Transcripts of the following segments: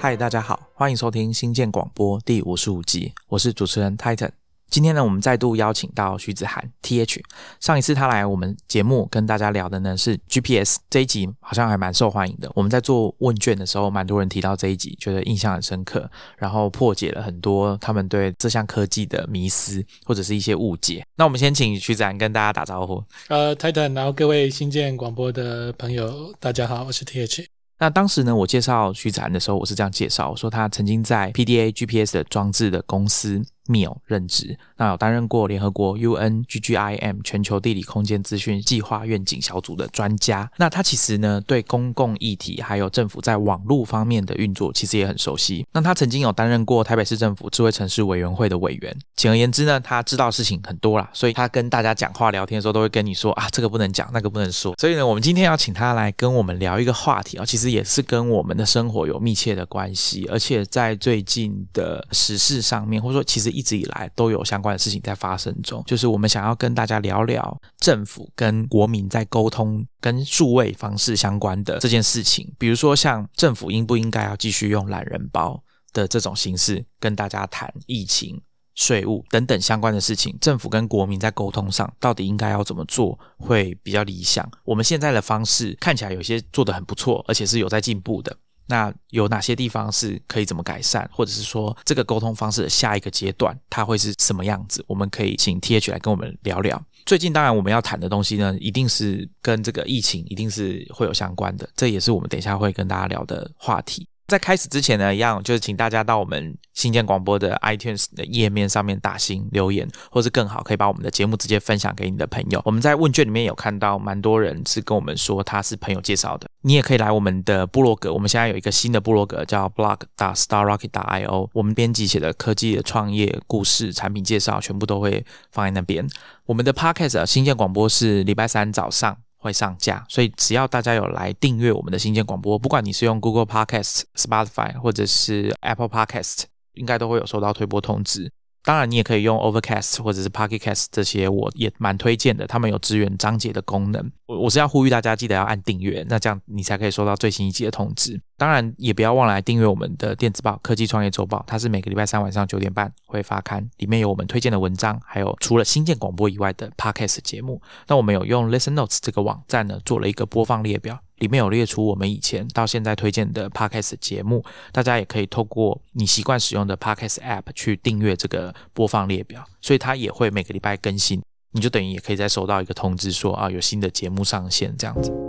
嗨，大家好，欢迎收听新建广播第五十五集，我是主持人 Titan。今天呢，我们再度邀请到徐子涵 T H。上一次他来我们节目跟大家聊的呢是 G P S 这一集，好像还蛮受欢迎的。我们在做问卷的时候，蛮多人提到这一集，觉得印象很深刻，然后破解了很多他们对这项科技的迷思或者是一些误解。那我们先请徐子涵跟大家打招呼。呃，Titan，然后各位新建广播的朋友，大家好，我是 T H。那当时呢，我介绍徐子涵的时候，我是这样介绍，我说他曾经在 P D A G P S 的装置的公司。缪任职，那有担任过联合国 UN GGIM 全球地理空间资讯计划愿景小组的专家。那他其实呢，对公共议题还有政府在网络方面的运作，其实也很熟悉。那他曾经有担任过台北市政府智慧城市委员会的委员。简而言之呢，他知道事情很多啦，所以他跟大家讲话聊天的时候，都会跟你说啊，这个不能讲，那个不能说。所以呢，我们今天要请他来跟我们聊一个话题啊，其实也是跟我们的生活有密切的关系，而且在最近的时事上面，或者说其实。一直以来都有相关的事情在发生中，就是我们想要跟大家聊聊政府跟国民在沟通跟数位方式相关的这件事情。比如说，像政府应不应该要继续用懒人包的这种形式跟大家谈疫情、税务等等相关的事情，政府跟国民在沟通上到底应该要怎么做会比较理想？我们现在的方式看起来有些做得很不错，而且是有在进步的。那有哪些地方是可以怎么改善，或者是说这个沟通方式的下一个阶段它会是什么样子？我们可以请 T H 来跟我们聊聊。最近当然我们要谈的东西呢，一定是跟这个疫情一定是会有相关的，这也是我们等一下会跟大家聊的话题。在开始之前呢，一样就是请大家到我们新建广播的 iTunes 的页面上面打星留言，或是更好可以把我们的节目直接分享给你的朋友。我们在问卷里面有看到蛮多人是跟我们说他是朋友介绍的，你也可以来我们的部落格。我们现在有一个新的部落格叫 blog. dot starrocket. dot io，我们编辑写的科技的创业故事、产品介绍全部都会放在那边。我们的 podcast 新建广播是礼拜三早上。会上架，所以只要大家有来订阅我们的新建广播，不管你是用 Google Podcast、Spotify 或者是 Apple Podcast，应该都会有收到推播通知。当然，你也可以用 Overcast 或者是 Pocket Cast 这些，我也蛮推荐的。他们有支援章节的功能。我我是要呼吁大家，记得要按订阅，那这样你才可以收到最新一集的通知。当然，也不要忘了订阅我们的电子报《科技创业周报》，它是每个礼拜三晚上九点半会发刊，里面有我们推荐的文章，还有除了新建广播以外的 Podcast 节目。那我们有用 Listen Notes 这个网站呢，做了一个播放列表。里面有列出我们以前到现在推荐的 podcast 节目，大家也可以透过你习惯使用的 podcast app 去订阅这个播放列表，所以它也会每个礼拜更新，你就等于也可以再收到一个通知说啊有新的节目上线这样子。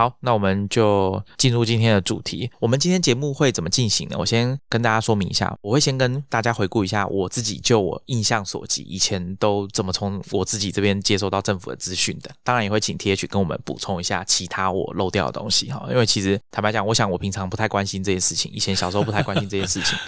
好，那我们就进入今天的主题。我们今天节目会怎么进行呢？我先跟大家说明一下，我会先跟大家回顾一下我自己就我印象所及，以前都怎么从我自己这边接收到政府的资讯的。当然也会请 T H 跟我们补充一下其他我漏掉的东西哈。因为其实坦白讲，我想我平常不太关心这些事情，以前小时候不太关心这些事情。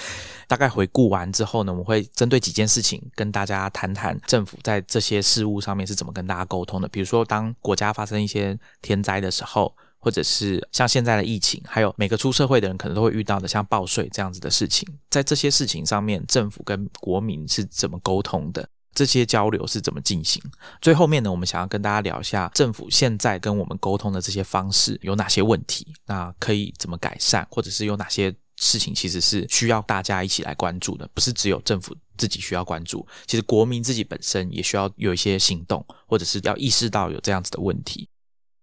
大概回顾完之后呢，我们会针对几件事情跟大家谈谈政府在这些事务上面是怎么跟大家沟通的。比如说，当国家发生一些天灾的时候。或者是像现在的疫情，还有每个出社会的人可能都会遇到的，像报税这样子的事情，在这些事情上面，政府跟国民是怎么沟通的？这些交流是怎么进行？最后面呢，我们想要跟大家聊一下政府现在跟我们沟通的这些方式有哪些问题？那可以怎么改善？或者是有哪些事情其实是需要大家一起来关注的？不是只有政府自己需要关注，其实国民自己本身也需要有一些行动，或者是要意识到有这样子的问题。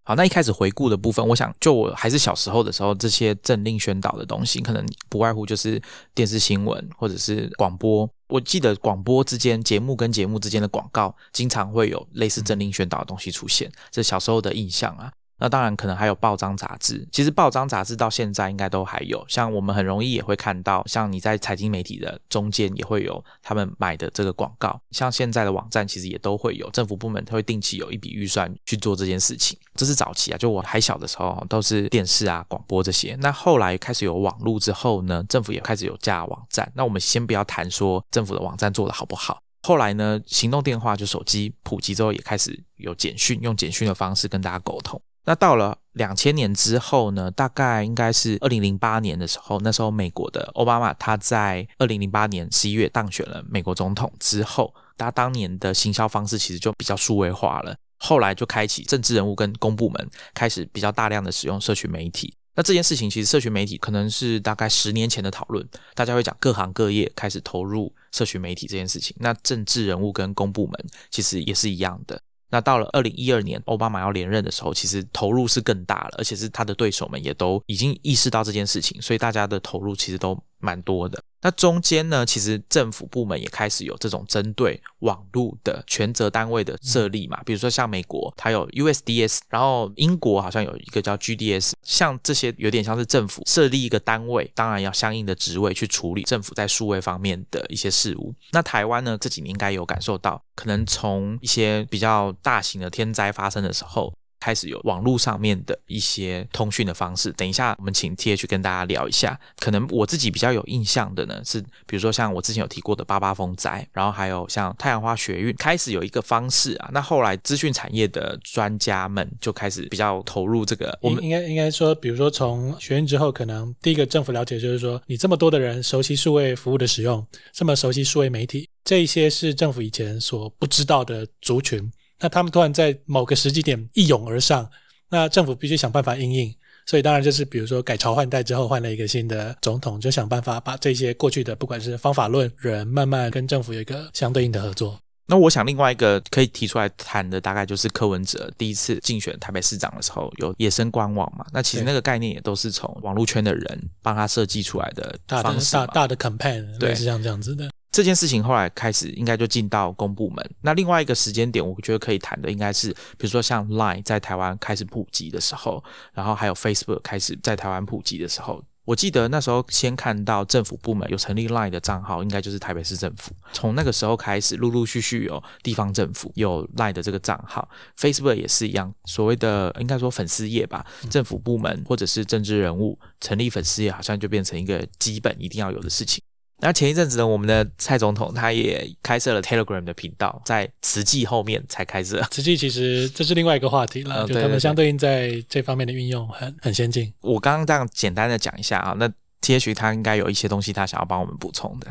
好，那一开始回顾的部分，我想就我还是小时候的时候，这些政令宣导的东西，可能不外乎就是电视新闻或者是广播。我记得广播之间节目跟节目之间的广告，经常会有类似政令宣导的东西出现，这小时候的印象啊。那当然，可能还有报章杂志。其实报章杂志到现在应该都还有，像我们很容易也会看到，像你在财经媒体的中间也会有他们买的这个广告。像现在的网站其实也都会有，政府部门会定期有一笔预算去做这件事情。这是早期啊，就我还小的时候都是电视啊、广播这些。那后来开始有网络之后呢，政府也开始有架网站。那我们先不要谈说政府的网站做的好不好。后来呢，行动电话就手机普及之后，也开始有简讯，用简讯的方式跟大家沟通。那到了两千年之后呢？大概应该是二零零八年的时候，那时候美国的奥巴马他在二零零八年十一月当选了美国总统之后，他当年的行销方式其实就比较数位化了。后来就开启政治人物跟公部门开始比较大量的使用社群媒体。那这件事情其实社群媒体可能是大概十年前的讨论，大家会讲各行各业开始投入社群媒体这件事情。那政治人物跟公部门其实也是一样的。那到了二零一二年，奥巴马要连任的时候，其实投入是更大了，而且是他的对手们也都已经意识到这件事情，所以大家的投入其实都蛮多的。那中间呢，其实政府部门也开始有这种针对网络的权责单位的设立嘛，比如说像美国，它有 USDS，然后英国好像有一个叫 GDS，像这些有点像是政府设立一个单位，当然要相应的职位去处理政府在数位方面的一些事务。那台湾呢，这几年应该有感受到，可能从一些比较大型的天灾发生的时候。开始有网络上面的一些通讯的方式。等一下，我们请 T H 跟大家聊一下。可能我自己比较有印象的呢，是比如说像我之前有提过的八八风灾，然后还有像太阳花学运，开始有一个方式啊。那后来资讯产业的专家们就开始比较投入这个。我们应该应该说，比如说从学运之后，可能第一个政府了解就是说，你这么多的人熟悉数位服务的使用，这么熟悉数位媒体，这一些是政府以前所不知道的族群。那他们突然在某个时机点一涌而上，那政府必须想办法应应，所以当然就是比如说改朝换代之后换了一个新的总统，就想办法把这些过去的不管是方法论人，慢慢跟政府有一个相对应的合作。那我想另外一个可以提出来谈的，大概就是柯文哲第一次竞选台北市长的时候有野生官网嘛，那其实那个概念也都是从网络圈的人帮他设计出来的方式大大的 campaign，对，是像这样子的。这件事情后来开始应该就进到公部门。那另外一个时间点，我觉得可以谈的应该是，比如说像 Line 在台湾开始普及的时候，然后还有 Facebook 开始在台湾普及的时候，我记得那时候先看到政府部门有成立 Line 的账号，应该就是台北市政府。从那个时候开始，陆陆续续有地方政府有 Line 的这个账号，Facebook 也是一样，所谓的应该说粉丝页吧，政府部门或者是政治人物成立粉丝页，好像就变成一个基本一定要有的事情。那前一阵子呢，我们的蔡总统他也开设了 Telegram 的频道，在慈济后面才开设。慈济其实这是另外一个话题了，就他们相对应在这方面的运用很很先进。我刚刚这样简单的讲一下啊，那 T H 他应该有一些东西他想要帮我们补充的。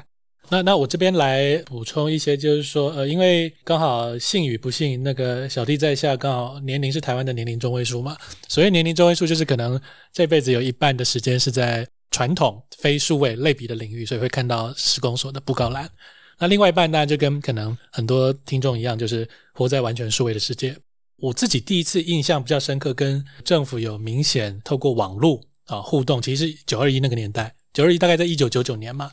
那那我这边来补充一些，就是说呃，因为刚好幸与不幸，那个小弟在下刚好年龄是台湾的年龄中位数嘛，所以年龄中位数就是可能这辈子有一半的时间是在。传统非数位类比的领域，所以会看到施工所的布告栏。那另外一半呢，就跟可能很多听众一样，就是活在完全数位的世界。我自己第一次印象比较深刻，跟政府有明显透过网络啊互动，其实是九二一那个年代。九二一大概在一九九九年嘛。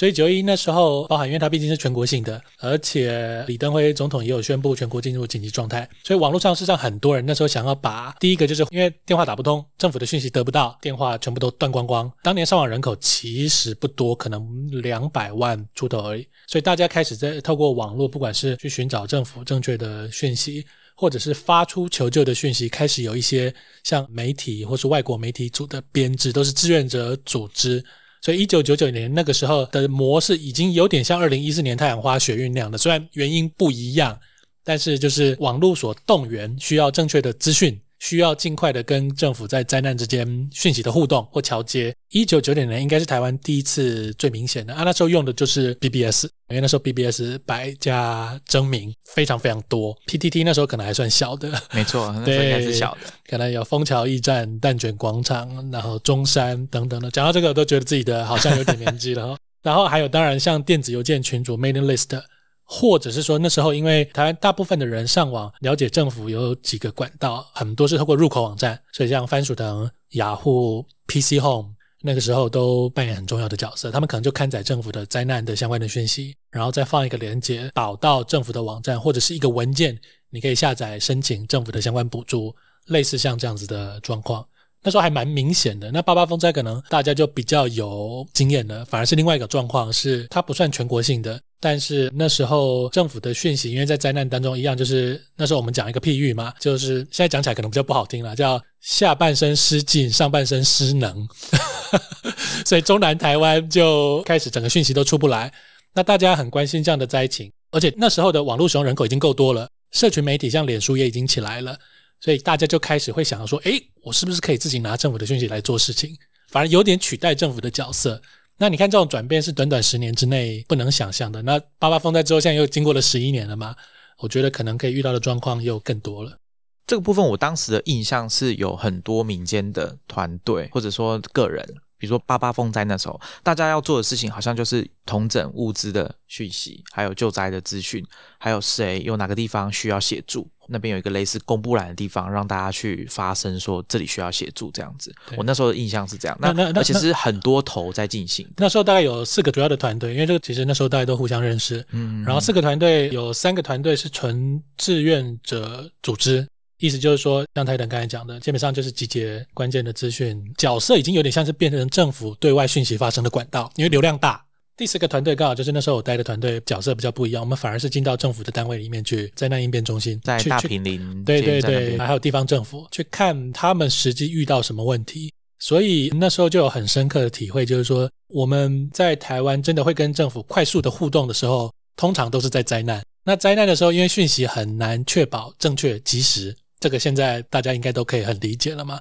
所以九一那时候，包含因为它毕竟是全国性的，而且李登辉总统也有宣布全国进入紧急状态，所以网络上事实上很多人那时候想要把第一个就是因为电话打不通，政府的讯息得不到，电话全部都断光光。当年上网人口其实不多，可能两百万出头而已，所以大家开始在透过网络，不管是去寻找政府正确的讯息，或者是发出求救的讯息，开始有一些像媒体或是外国媒体组的编制，都是志愿者组织。所以一九九九年那个时候的模式已经有点像二零一四年太阳花学运那样的，虽然原因不一样，但是就是网络所动员需要正确的资讯。需要尽快的跟政府在灾难之间讯息的互动或桥接。一九九九年应该是台湾第一次最明显的啊，那时候用的就是 BBS，因为那时候 BBS 百家争鸣非常非常多。PTT 那时候可能还算小的，没错，那时候应该是小的，可能有枫桥驿站、蛋卷广场，然后中山等等的。讲到这个，我都觉得自己的好像有点年纪了。然后还有当然像电子邮件群组 mailing list。或者是说那时候，因为台湾大部分的人上网了解政府有几个管道，很多是透过入口网站，所以像番薯藤、雅虎、PC Home 那个时候都扮演很重要的角色。他们可能就刊载政府的灾难的相关的讯息，然后再放一个连接导到政府的网站，或者是一个文件，你可以下载申请政府的相关补助，类似像这样子的状况。那时候还蛮明显的。那八八风灾可能大家就比较有经验了，反而是另外一个状况，是它不算全国性的。但是那时候政府的讯息，因为在灾难当中一样，就是那时候我们讲一个譬喻嘛，就是现在讲起来可能比较不好听了，叫下半身失禁，上半身失能，所以中南台湾就开始整个讯息都出不来。那大家很关心这样的灾情，而且那时候的网络使用人口已经够多了，社群媒体像脸书也已经起来了，所以大家就开始会想要说，诶，我是不是可以自己拿政府的讯息来做事情，反而有点取代政府的角色。那你看，这种转变是短短十年之内不能想象的。那八八风灾之后，现在又经过了十一年了嘛？我觉得可能可以遇到的状况又更多了。这个部分我当时的印象是有很多民间的团队或者说个人，比如说八八风灾那时候，大家要做的事情好像就是统整物资的讯息，还有救灾的资讯，还有谁有哪个地方需要协助，那边有一个类似公布栏的地方，让大家去发声说这里需要协助这样子。我那时候的印象是这样，那那那而且是很多头在进行的。那时候大概有四个主要的团队，因为这个其实那时候大家都互相认识。嗯，然后四个团队有三个团队是纯志愿者组织，意思就是说，像台等刚才讲的，基本上就是集结关键的资讯，角色已经有点像是变成政府对外讯息发生的管道，因为流量大。第四个团队刚好就是那时候我待的团队角色比较不一样，我们反而是进到政府的单位里面去，灾难应变中心在大平林对对对，还有地方政府去看他们实际遇到什么问题。所以那时候就有很深刻的体会，就是说我们在台湾真的会跟政府快速的互动的时候，通常都是在灾难。那灾难的时候，因为讯息很难确保正确及时，这个现在大家应该都可以很理解了嘛。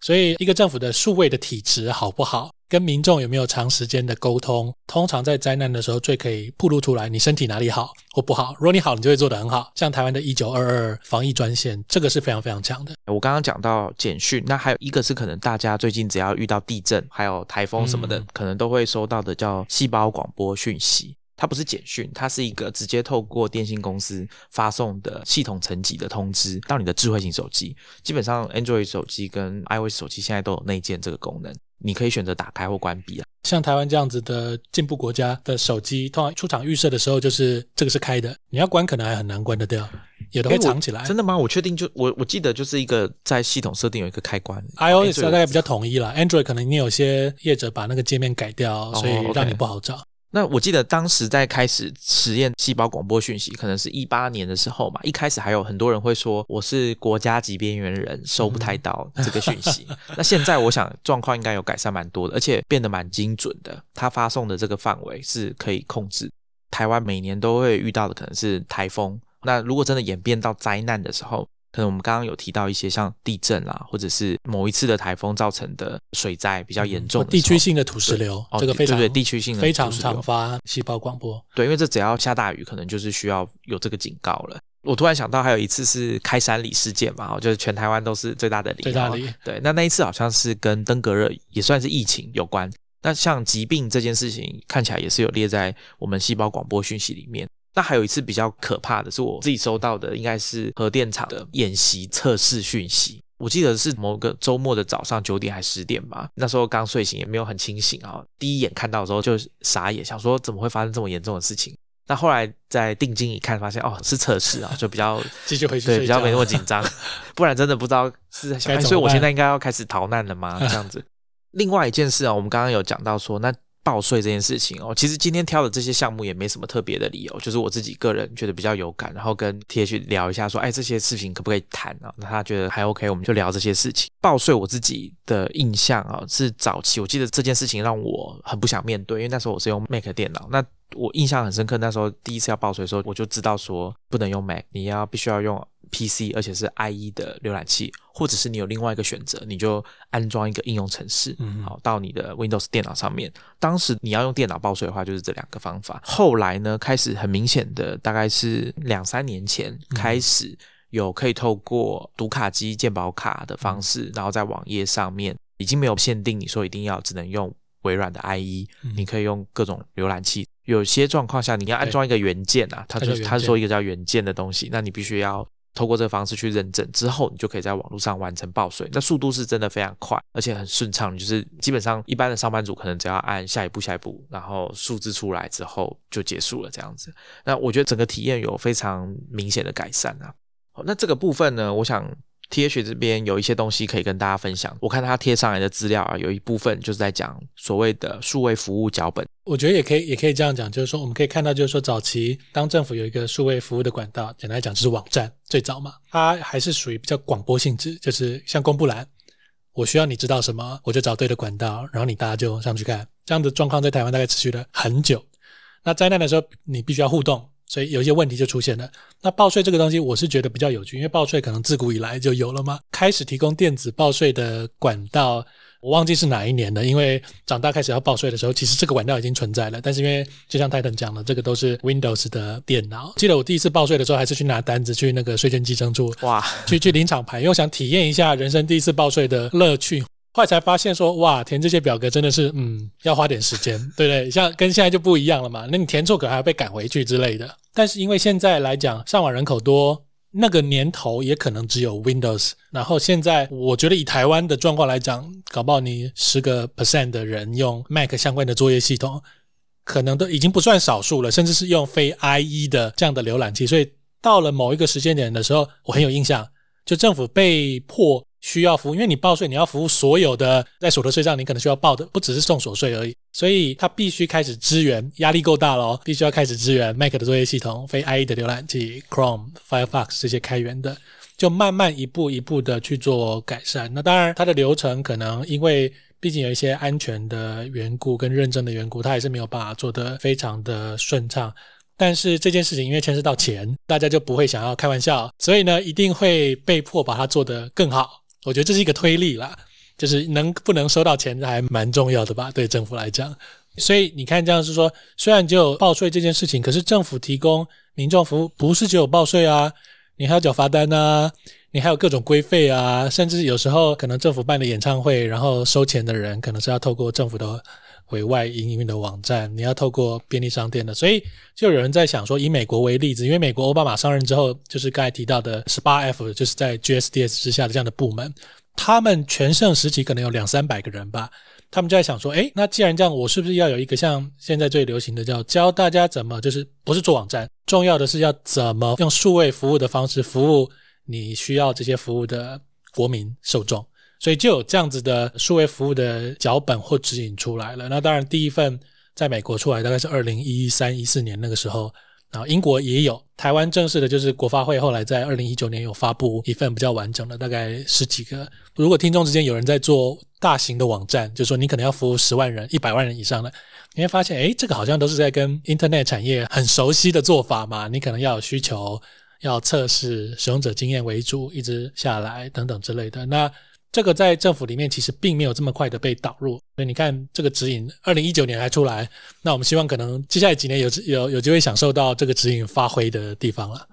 所以一个政府的数位的体质好不好，跟民众有没有长时间的沟通，通常在灾难的时候最可以暴露出来你身体哪里好或不好。如果你好，你就会做得很好。像台湾的一九二二防疫专线，这个是非常非常强的。我刚刚讲到简讯，那还有一个是可能大家最近只要遇到地震、还有台风什么的，嗯可能都会收到的叫细胞广播讯息。它不是简讯，它是一个直接透过电信公司发送的系统层级的通知到你的智慧型手机。基本上 Android 手机跟 iOS 手机现在都有内建这个功能，你可以选择打开或关闭啊。像台湾这样子的进步国家的手机，通常出厂预设的时候就是这个是开的，你要关可能还很难关得掉，有的会诶我藏起来。真的吗？我确定就我我记得就是一个在系统设定有一个开关 iOS 大概比较。较统一了，Android 可能你有些业者把那个界面改掉，所以让你不好找。那我记得当时在开始实验细胞广播讯息，可能是一八年的时候嘛。一开始还有很多人会说我是国家级边缘人，收不太到这个讯息。那现在我想状况应该有改善蛮多的，而且变得蛮精准的。它发送的这个范围是可以控制。台湾每年都会遇到的可能是台风。那如果真的演变到灾难的时候，可能我们刚刚有提到一些像地震啦，或者是某一次的台风造成的水灾比较严重的地区性的土石流，哦这个非常对对地区性的非常土石流常发细胞广播。对，因为这只要下大雨，可能就是需要有这个警告了。我突然想到，还有一次是开山里事件嘛，哦就是全台湾都是最大的里，哦最大里对，那那一次好像是跟登革热也算是疫情有关。那像疾病这件事情，看起来也是有列在我们细胞广播讯息里面。那还有一次比较可怕的是我自己收到的，应该是核电厂的演习测试讯息。我记得是某个周末的早上九点还十点吧，那时候刚睡醒，也没有很清醒啊。第一眼看到的时候就傻眼，想说怎么会发生这么严重的事情？那后来再定睛一看，发现哦是测试啊，就比较继续回去对比较没那么紧张，不然真的不知道是在想，所以我现在应该要开始逃难了吗？这样子。另外一件事啊，我们刚刚有讲到说，那报税这件事情哦，其实今天挑的这些项目也没什么特别的理由，就是我自己个人觉得比较有感，然后跟 T H 聊一下说，哎，这些事情可不可以谈啊？那他觉得还 OK，我们就聊这些事情。报税我自己的印象啊，是早期我记得这件事情让我很不想面对，因为那时候我是用 Mac 电脑，那我印象很深刻，那时候第一次要报税的时候，我就知道说不能用 Mac，你要必须要用 PC，而且是 IE 的浏览器，或者是你有另外一个选择，你就安装一个应用程式，嗯好到你的 Windows 电脑上面。当时你要用电脑报税的话，就是这两个方法。后来呢，开始很明显的，大概是两三年前开始有可以透过读卡机、鉴保卡的方式，然后在网页上面已经没有限定你说一定要只能用微软的 IE，、嗯你可以用各种浏览器。有些状况下，你要安装一个元件啊，它就它叫元件它说一个叫元件的东西，那你必须要透过这个方式去认证之后，你就可以在网络上完成报税。那速度是真的非常快，而且很顺畅。就是基本上一般的上班族可能只要按下一步、下一步，然后数字出来之后就结束了这样子。那我觉得整个体验有非常明显的改善啊。好，那这个部分呢，我想 T H 这边有一些东西可以跟大家分享。我看他贴上来的资料啊，有一部分就是在讲所谓的数位服务脚本。我觉得也可以，也可以这样讲，就是说，我们可以看到，就是说，早期当政府有一个数位服务的管道，简单来讲就是网站，最早嘛，它还是属于比较广播性质，就是像公布栏，我需要你知道什么，我就找对的管道，然后你大家就上去看。这样的状况在台湾大概持续了很久。那灾难的时候，你必须要互动，所以有一些问题就出现了。那报税这个东西，我是觉得比较有趣，因为报税可能自古以来就有了嘛，开始提供电子报税的管道。我忘记是哪一年了，因为长大开始要报税的时候，其实这个管道已经存在了。但是因为就像泰腾讲的，这个都是 Windows 的电脑。记得我第一次报税的时候，还是去拿单子去那个税捐稽征处，哇，去去领厂牌，因为我想体验一下人生第一次报税的乐趣。后来才发现说，哇，填这些表格真的是，嗯，要花点时间，对不对？像跟现在就不一样了嘛。那你填错可能还要被赶回去之类的。但是因为现在来讲，上网人口多。那个年头也可能只有 Windows，然后现在我觉得以台湾的状况来讲，搞不好你十个 percent 的人用 Mac 相关的作业系统，可能都已经不算少数了，甚至是用非 IE 的这样的浏览器。所以到了某一个时间点的时候，我很有印象，就政府被迫。需要服务，因为你报税，你要服务所有的在所得税上，你可能需要报的不只是送所税而已，所以它必须开始支援，压力够大了，必须要开始支援 Mac 的作业系统、非 IE 的浏览器、Chrome、Firefox 这些开源的，就慢慢一步一步的去做改善。那当然，它的流程可能因为毕竟有一些安全的缘故跟认证的缘故，它还是没有办法做得非常的顺畅。但是这件事情因为牵涉到钱，大家就不会想要开玩笑，所以呢，一定会被迫把它做得更好。我觉得这是一个推力啦，就是能不能收到钱还蛮重要的吧，对政府来讲。所以你看，这样是说，虽然只有报税这件事情，可是政府提供民众服务不是只有报税啊，你还要缴罚单啊，你还有各种规费啊，甚至有时候可能政府办的演唱会，然后收钱的人可能是要透过政府的委外营运的网站，你要透过便利商店的，所以就有人在想说，以美国为例子，因为美国奥巴马上任之后，就是刚才提到的十八 F，就是在 GSDS 之下的这样的部门，他们全盛时期可能有两三百个人吧，他们就在想说，哎，那既然这样，我是不是要有一个像现在最流行的叫教大家怎么，就是不是做网站，重要的是要怎么用数位服务的方式服务你需要这些服务的国民受众。所以就有这样子的数位服务的脚本或指引出来了。那当然，第一份在美国出来大概是二零一三一四年那个时候，然后英国也有，台湾正式的就是国发会后来在二零一九年有发布一份比较完整的，大概十几个。如果听众之间有人在做大型的网站，就是说你可能要服务十万人、一百万人以上的，你会发现，哎，这个好像都是在跟 Internet 产业很熟悉的做法嘛。你可能要有需求，要测试使用者经验为主，一直下来等等之类的。那这个在政府里面其实并没有这么快的被导入，所以你看这个指引，二零一九年还出来，那我们希望可能接下来几年有有有机会享受到这个指引发挥的地方了。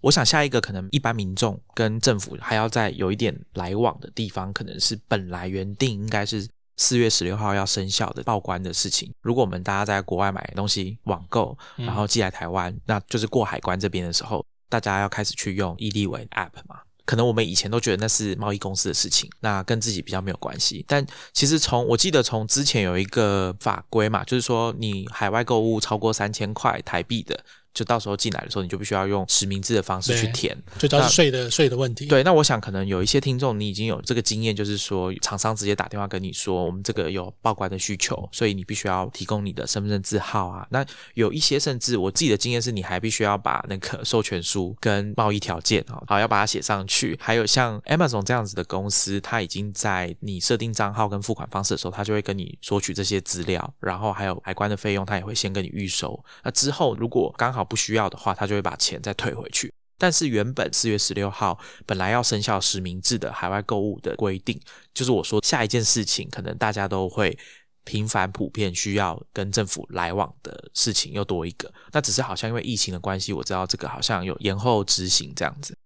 我想下一个可能一般民众跟政府还要再有一点来往的地方，可能是本来原定应该是四月十六号要生效的报关的事情。如果我们大家在国外买东西网购，然后寄来台湾，那就是过海关这边的时候，大家要开始去用易立伟 App 嘛。可能我们以前都觉得那是贸易公司的事情，那跟自己比较没有关系。但其实从我记得从之前有一个法规嘛，就是说你海外购物超过三千块台币的。就到时候进来的时候，你就必须要用实名制的方式去填，最主要是税的税的问题。对，那我想可能有一些听众，你已经有这个经验，就是说厂商直接打电话跟你说，我们这个有报关的需求，所以你必须要提供你的身份证字号啊。那有一些甚至我自己的经验是，你还必须要把那个授权书跟贸易条件啊，好要把它写上去。还有像 Amazon 这样子的公司，它已经在你设定账号跟付款方式的时候，它就会跟你索取这些资料，然后还有海关的费用，它也会先跟你预收。那之后如果刚好好不需要的话，他就会把钱再退回去。但是原本四月十六号本来要生效实名制的海外购物的规定，就是我说下一件事情，可能大家都会频繁普遍需要跟政府来往的事情又多一个。那只是好像因为疫情的关系，我知道这个好像有延后执行这样子。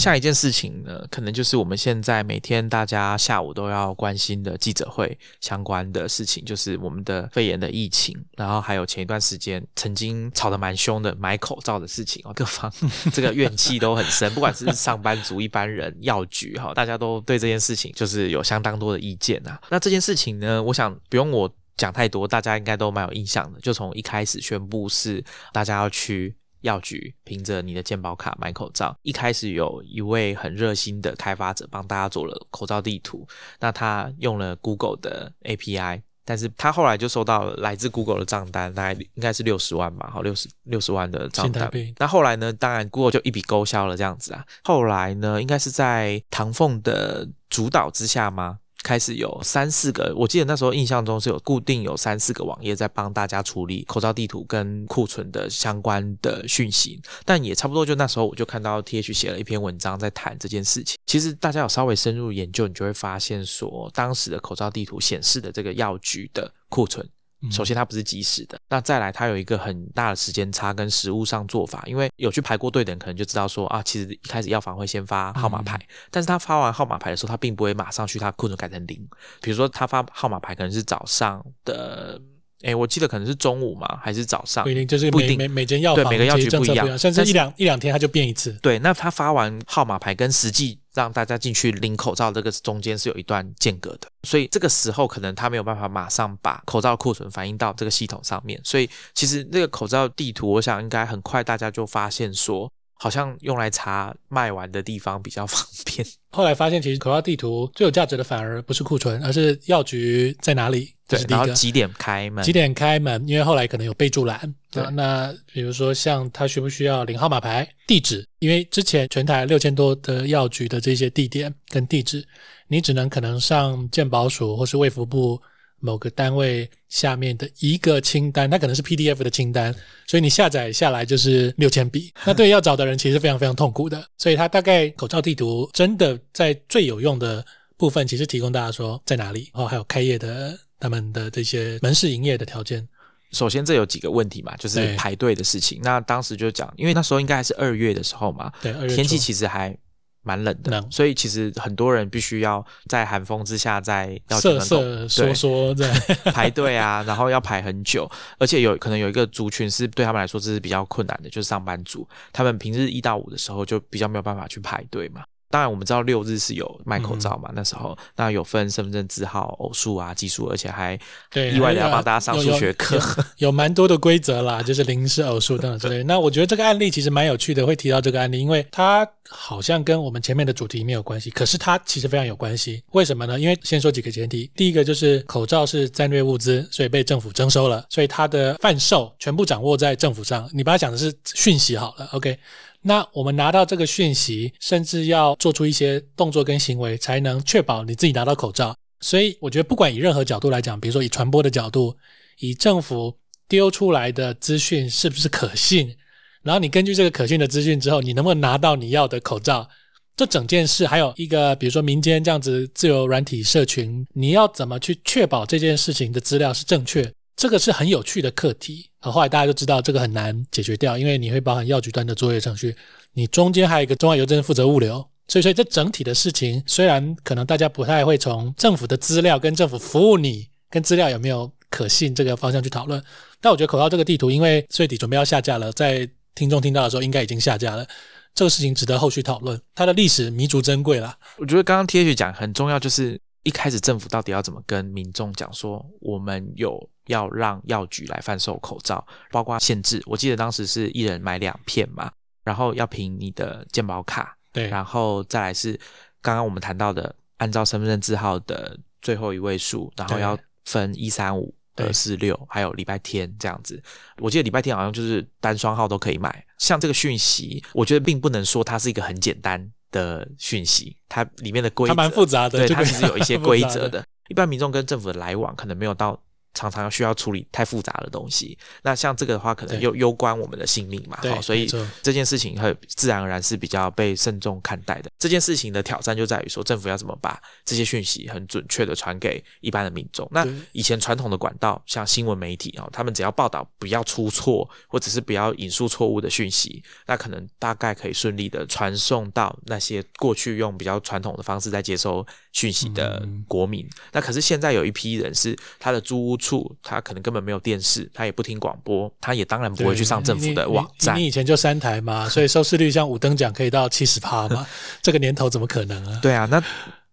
下一件事情呢，可能就是我们现在每天大家下午都要关心的记者会相关的事情，就是我们的肺炎的疫情，然后还有前一段时间曾经吵得蛮凶的买口罩的事情啊，各方这个怨气都很深，不管是上班族、一般人、药局哈，大家都对这件事情就是有相当多的意见啊。那这件事情呢，我想不用我讲太多，大家应该都蛮有印象的，就从一开始宣布是大家要去。药局凭着你的健保卡买口罩，一开始有一位很热心的开发者帮大家做了口罩地图，那他用了 Google 的 API，但是他后来就收到了来自 Google 的账单，大概应该是六十万吧，好六十六十万的账单。那后来呢，当然 Google 就一笔勾销了这样子啊。后来呢，应该是在唐凤的主导之下吗？开始有三四个，我记得那时候印象中是有固定有三四个网页在帮大家处理口罩地图跟库存的相关的讯息，但也差不多就那时候我就看到 T H 写了一篇文章在谈这件事情。其实大家有稍微深入研究，你就会发现说，当时的口罩地图显示的这个药局的库存。首先，它不是即时的。那再来，它有一个很大的时间差跟实物上做法。因为有去排过队的人，可能就知道说啊，其实一开始药房会先发号码牌，但是他发完号码牌的时候，他并不会马上去他库存改成零。比如说，他发号码牌可能是早上的。哎，我记得可能是中午嘛，还是早上？不一定，就是不一定每每间药房对每个药局不一样，甚至一两一两天它就变一次。对，那他发完号码牌跟实际让大家进去领口罩这个中间是有一段间隔的，所以这个时候可能他没有办法马上把口罩库存反映到这个系统上面，所以其实那个口罩地图，我想应该很快大家就发现说。好像用来查卖完的地方比较方便。后来发现，其实口罩地图最有价值的反而不是库存，而是药局在哪里。对，然后几点开门？几点开门？因为后来可能有备注栏。对，那比如说像他需不需要领号码牌、地址？因为之前全台六千多的药局的这些地点跟地址，你只能可能上健保署或是卫福部。某个单位下面的一个清单，它可能是 PDF 的清单，所以你下载下来就是六千笔。那对要找的人其实非常非常痛苦的，所以它大概口罩地图真的在最有用的部分，其实提供大家说在哪里，然后还有开业的他们的这些门市营业的条件。首先这有几个问题嘛，就是排队的事情。那当时就讲，因为那时候应该还是二月的时候嘛，对，天气其实还。蛮冷的，所以其实很多人必须要在寒风之下，在要瑟瑟缩缩在 排队啊，然后要排很久，而且有可能有一个族群是对他们来说这是比较困难的，就是上班族，他们平日一到五的时候就比较没有办法去排队嘛。当然，我们知道六日是有卖口罩嘛？那时候那有分身份证字号、偶数啊、奇数，而且还意外的要帮大家上数学课，有蛮多的规则啦，就是零是偶数等等之类。那我觉得这个案例其实蛮有趣的，会提到这个案例，因为它好像跟我们前面的主题没有关系，可是它其实非常有关系。为什么呢？因为先说几个前提，第一个就是口罩是战略物资，所以被政府征收了，所以它的贩售全部掌握在政府上。你把它讲的是讯息好了，OK。那我们拿到这个讯息，甚至要做出一些动作跟行为，才能确保你自己拿到口罩。所以我觉得，不管以任何角度来讲，比如说以传播的角度，以政府丢出来的资讯是不是可信，然后你根据这个可信的资讯之后，你能不能拿到你要的口罩，这整件事还有一个，比如说民间这样子自由软体社群，你要怎么去确保这件事情的资料是正确？这个是很有趣的课题。后来大家都知道这个很难解决掉，因为你会包含药局端的作业程序，你中间还有一个中外邮政负责物流，所以所以这整体的事情虽然可能大家不太会从政府的资料跟政府服务你跟资料有没有可信这个方向去讨论，但我觉得口罩这个地图，因为最底准备要下架了，在听众听到的时候应该已经下架了，这个事情值得后续讨论，它的历史弥足珍贵啦。我觉得刚刚 T H 讲很重要，就是一开始政府到底要怎么跟民众讲说，我们有。要让药局来贩售口罩，包括限制。我记得当时是一人买两片嘛，然后要凭你的健保卡，对，然后再来是刚刚我们谈到的，按照身份证字号的最后一位数，然后要分一三五、二四六，还有礼拜天这样子。我记得礼拜天好像就是单双号都可以买。像这个讯息，我觉得并不能说它是一个很简单的讯息，它里面的规则蛮复杂的，对，它其实有一些规则 的。一般民众跟政府的来往可能没有到。常常要需要处理太复杂的东西，那像这个的话，可能又攸关我们的性命嘛，好，所以这件事情会自然而然是比较被慎重看待的。这件事情的挑战就在于说，政府要怎么把这些讯息很准确的传给一般的民众。那以前传统的管道，像新闻媒体啊，他们只要报道不要出错，或者是不要引述错误的讯息，那可能大概可以顺利的传送到那些过去用比较传统的方式在接收讯息的国民。那可是现在有一批人是他的租屋。处他可能根本没有电视，他也不听广播，他也当然不会去上政府的网站。你以前就三台嘛，所以收视率像五等奖可以到七十趴嘛？这个年头怎么可能啊？对啊，那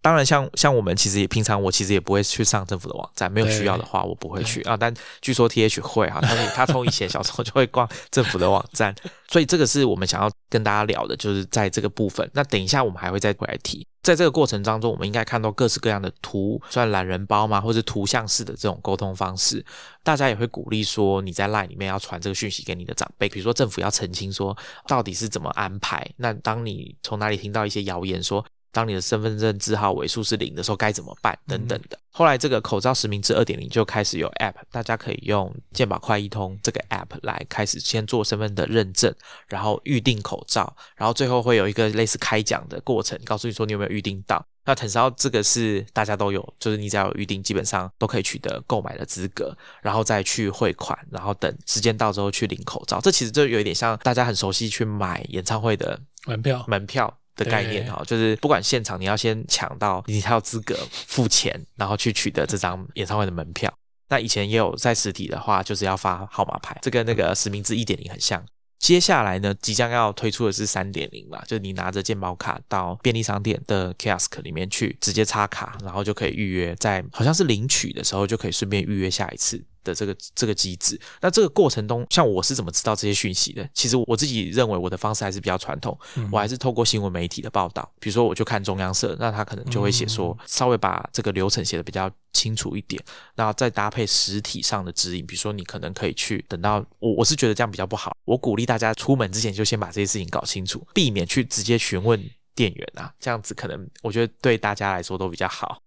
当然像像我们其实也平常我其实也不会去上政府的网站，没有需要的话我不会去啊。但据说 T H 会哈，他他从以前小时候就会逛政府的网站，所以这个是我们想要跟大家聊的，就是在这个部分。那等一下我们还会再回来提。在这个过程当中，我们应该看到各式各样的图，算懒人包嘛，或者图像式的这种沟通方式。大家也会鼓励说，你在 LINE 里面要传这个讯息给你的长辈，比如说政府要澄清说到底是怎么安排。那当你从哪里听到一些谣言说，当你的身份证字号尾数是零的时候该怎么办等等的。后来这个口罩实名制二点零就开始有 App，大家可以用健保快一通这个 App 来开始先做身份的认证，然后预定口罩，然后最后会有一个类似开奖的过程，告诉你说你有没有预定到。那腾烧这个是大家都有，就是你只要有预定，基本上都可以取得购买的资格，然后再去汇款，然后等时间到之后去领口罩。这其实就有一点像大家很熟悉去买演唱会的门票，门票的概念哈，就是不管现场你要先抢到，你才有资格付钱，然后去取得这张演唱会的门票。那以前也有在实体的话，就是要发号码牌，这跟那个实名制一点零很像。接下来呢，即将要推出的是三点零嘛，就是你拿着健保卡到便利商店的 kiosk 里面去，直接插卡，然后就可以预约，在好像是领取的时候就可以顺便预约下一次。的这个这个机制，那这个过程中，像我是怎么知道这些讯息的？其实我自己认为我的方式还是比较传统，我还是透过新闻媒体的报道，比如说我就看中央社，那他可能就会写说，稍微把这个流程写的比较清楚一点，然后再搭配实体上的指引，比如说你可能可以去等到我，我是觉得这样比较不好，我鼓励大家出门之前就先把这些事情搞清楚，避免去直接询问店员啊，这样子可能我觉得对大家来说都比较好。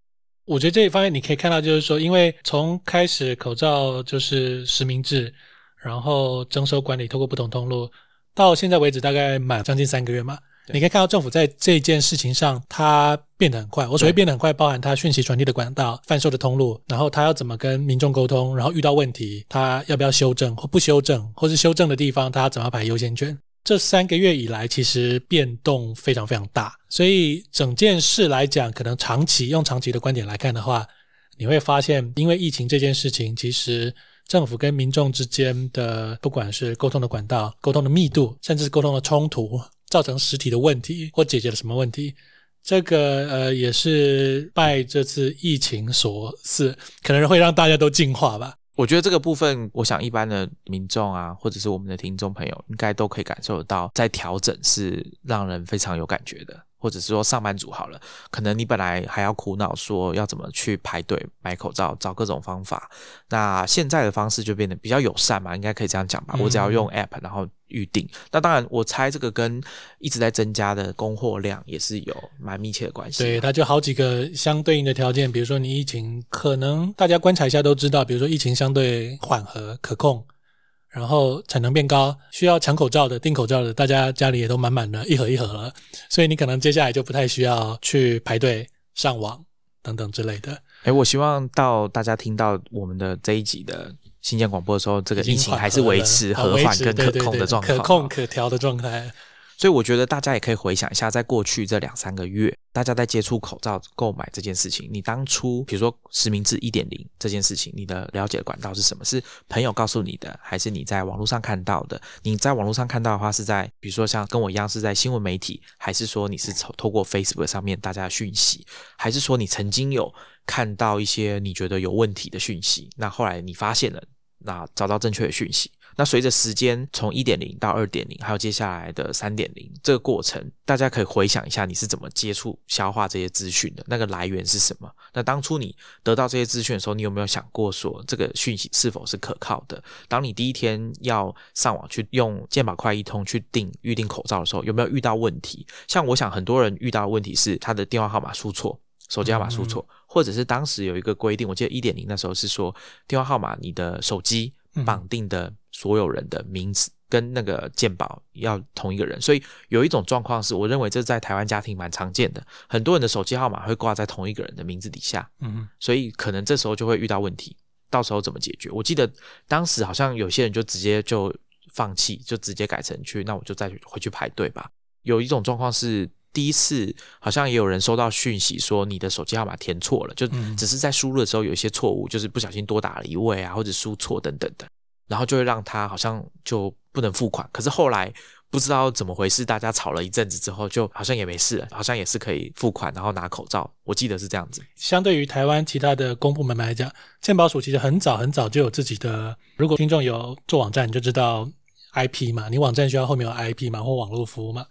我觉得这一方面你可以看到，就是说，因为从开始口罩就是实名制，然后征收管理，透过不同通路，到现在为止大概满将近三个月嘛，你可以看到政府在这件事情上，它变得很快。我所谓变得很快，包含它讯息传递的管道、贩售的通路，然后它要怎么跟民众沟通，然后遇到问题，它要不要修正或不修正，或是修正的地方，它怎么排优先权。这三个月以来，其实变动非常非常大，所以整件事来讲，可能长期用长期的观点来看的话，你会发现，因为疫情这件事情，其实政府跟民众之间的不管是沟通的管道、沟通的密度，甚至是沟通的冲突，造成实体的问题或解决了什么问题，这个呃也是拜这次疫情所赐，可能会让大家都进化吧。我觉得这个部分，我想一般的民众啊，或者是我们的听众朋友，应该都可以感受得到，在调整是让人非常有感觉的。或者是说上班族好了，可能你本来还要苦恼说要怎么去排队买口罩，找各种方法。那现在的方式就变得比较友善嘛，应该可以这样讲吧？我只要用 app，然后预定。那当然，我猜这个跟一直在增加的供货量也是有蛮密切的关系。对，它就好几个相对应的条件，比如说你疫情可能大家观察一下都知道，比如说疫情相对缓和可控。然后产能变高，需要抢口罩的、订口罩的，大家家里也都满满的，一盒一盒了，所以你可能接下来就不太需要去排队上网等等之类的。哎，我希望到大家听到我们的这一集的新建广播的时候，这个疫情还是维持和缓跟可控的状态，可控可调的状态。所以我觉得大家也可以回想一下，在过去这两三个月，大家在接触口罩购买这件事情，你当初比如说实名制一点零这件事情，你的了解的管道是什么？是朋友告诉你的，还是你在网络上看到的？你在网络上看到的话，是在比如说像跟我一样是在新闻媒体，还是说你是透透过 Facebook 上面大家的讯息，还是说你曾经有看到一些你觉得有问题的讯息？那后来你发现了，那找到正确的讯息。那随着时间从一点零到二点零，还有接下来的三点零这个过程，大家可以回想一下，你是怎么接触、消化这些资讯的？那个来源是什么？那当初你得到这些资讯的时候，你有没有想过说这个讯息是否是可靠的？当你第一天要上网去用健保快一通去订预订口罩的时候，有没有遇到问题？像我想很多人遇到的问题是他的电话号码输错，手机号码输错，或者是当时有一个规定，我记得一点零那时候是说电话号码你的手机绑定的。所有人的名字跟那个鉴宝要同一个人，所以有一种状况是，我认为这在台湾家庭蛮常见的，很多人的手机号码会挂在同一个人的名字底下，嗯，所以可能这时候就会遇到问题，到时候怎么解决？我记得当时好像有些人就直接就放弃，就直接改成去，那我就再回去排队吧。有一种状况是，第一次好像也有人收到讯息说你的手机号码填错了，就只是在输入的时候有一些错误，就是不小心多打了一位啊，或者输错等等的。然后就会让他好像就不能付款，可是后来不知道怎么回事，大家吵了一阵子之后，就好像也没事，好像也是可以付款，然后拿口罩。我记得是这样子。相对于台湾其他的公部门来讲，健保署其实很早很早就有自己的。如果听众有做网站，你就知道 IP 嘛，你网站需要后面有 IP 嘛，或网络服务嘛。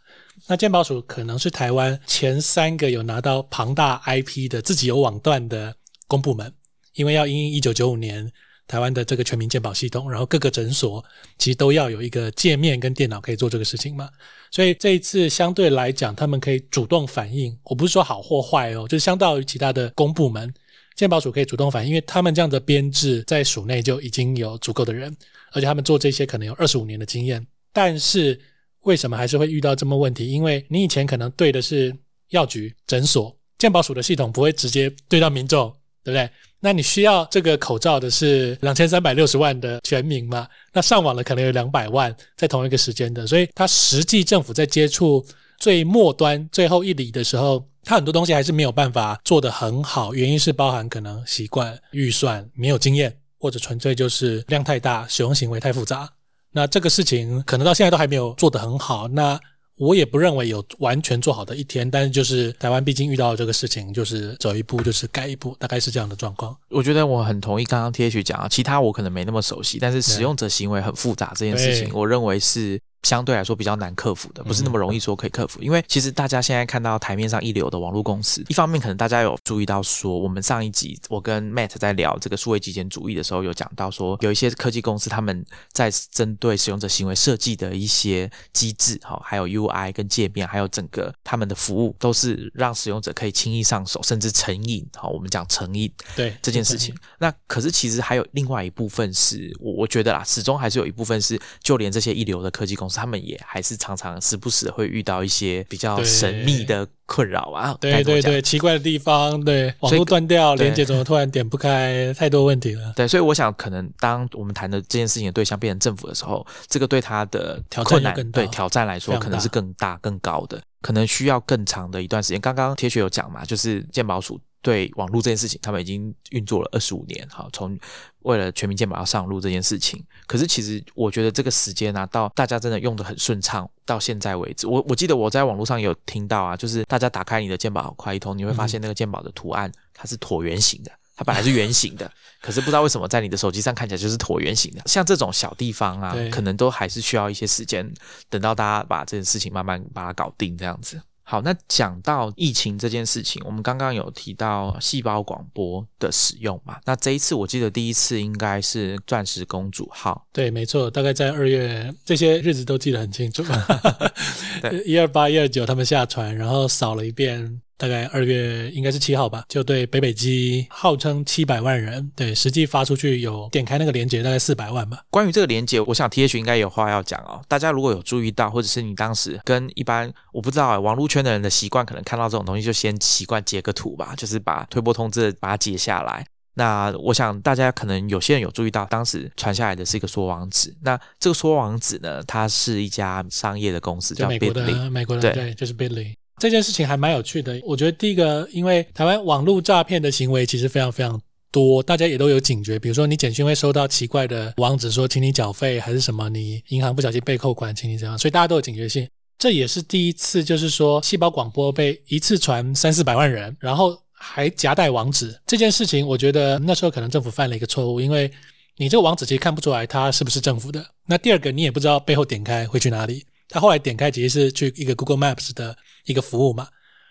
那健保署可能是台湾前三个有拿到庞大 IP 的自己有网段的公部门，因为要因一九九五年。台湾的这个全民健保系统，然后各个诊所其实都要有一个界面跟电脑可以做这个事情嘛。所以这一次相对来讲，他们可以主动反应。我不是说好或坏哦，就是相当于其他的公部门，健保署可以主动反应，因为他们这样的编制在署内就已经有足够的人，而且他们做这些可能有二十五年的经验。但是为什么还是会遇到这么问题？因为你以前可能对的是药局、诊所，健保署的系统不会直接对到民众，对不对？那你需要这个口罩的是两千三百六十万的全民嘛？那上网了可能有两百万，在同一个时间的，所以它实际政府在接触最末端最后一里的时候，它很多东西还是没有办法做得很好。原因是包含可能习惯、预算没有经验，或者纯粹就是量太大，使用行为太复杂。那这个事情可能到现在都还没有做得很好。那我也不认为有完全做好的一天，但是就是台湾毕竟遇到这个事情，就是走一步就是该一步，大概是这样的状况。我觉得我很同意刚刚 T H 讲啊，其他我可能没那么熟悉，但是使用者行为很复杂这件事情，我认为是。相对来说比较难克服的，不是那么容易说可以克服。因为其实大家现在看到台面上一流的网络公司，一方面可能大家有注意到说，我们上一集我跟 Matt 在聊这个数位极简主义的时候，有讲到说，有一些科技公司他们在针对使用者行为设计的一些机制，哈，还有 UI 跟界面，还有整个他们的服务，都是让使用者可以轻易上手，甚至成瘾。好，我们讲成瘾，对这件事情。那可是其实还有另外一部分是，我我觉得啦，始终还是有一部分是，就连这些一流的科技公司。他们也还是常常时不时会遇到一些比较神秘的困扰啊，对对对，奇怪的地方，对网络断掉，连接怎么突然点不开，太多问题了。对，所以我想，可能当我们谈的这件事情的对象变成政府的时候，这个对他的困难，对挑战来说，可能是更大更高的，可能需要更长的一段时间。刚刚铁血有讲嘛，就是鉴宝署。对网络这件事情，他们已经运作了二十五年，哈，从为了全民健保要上路这件事情，可是其实我觉得这个时间啊，到大家真的用的很顺畅，到现在为止，我我记得我在网络上有听到啊，就是大家打开你的健保快一通，你会发现那个健保的图案它是椭圆形的，它本来是圆形的，可是不知道为什么在你的手机上看起来就是椭圆形的。像这种小地方啊，可能都还是需要一些时间，等到大家把这件事情慢慢把它搞定这样子。好，那讲到疫情这件事情，我们刚刚有提到细胞广播的使用嘛？那这一次我记得第一次应该是钻石公主号，对，没错，大概在二月，这些日子都记得很清楚。一二八、一二九，他们下船，然后扫了一遍。大概二月应该是七号吧，就对北北基号称七百万人，对实际发出去有点开那个链接大概四百万吧。关于这个链接，我想 T H 应该有话要讲哦。大家如果有注意到，或者是你当时跟一般我不知道网络圈的人的习惯，可能看到这种东西就先习惯截个图吧，就是把推播通知把它截下来。那我想大家可能有些人有注意到，当时传下来的是一个缩网址。那这个缩网址呢，它是一家商业的公司，叫美国的美国的对，就是 Billy。这件事情还蛮有趣的，我觉得第一个，因为台湾网络诈骗的行为其实非常非常多，大家也都有警觉。比如说，你简讯会收到奇怪的网址，说请你缴费还是什么，你银行不小心被扣款，请你怎样，所以大家都有警觉性。这也是第一次，就是说细胞广播被一次传三四百万人，然后还夹带网址这件事情，我觉得那时候可能政府犯了一个错误，因为你这个网址其实看不出来它是不是政府的。那第二个，你也不知道背后点开会去哪里。他后来点开其实是去一个 Google Maps 的一个服务嘛，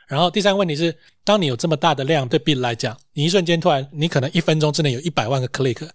然后第三个问题是，当你有这么大的量对 Bit 来讲，你一瞬间突然你可能一分钟之内有一百万个 Click，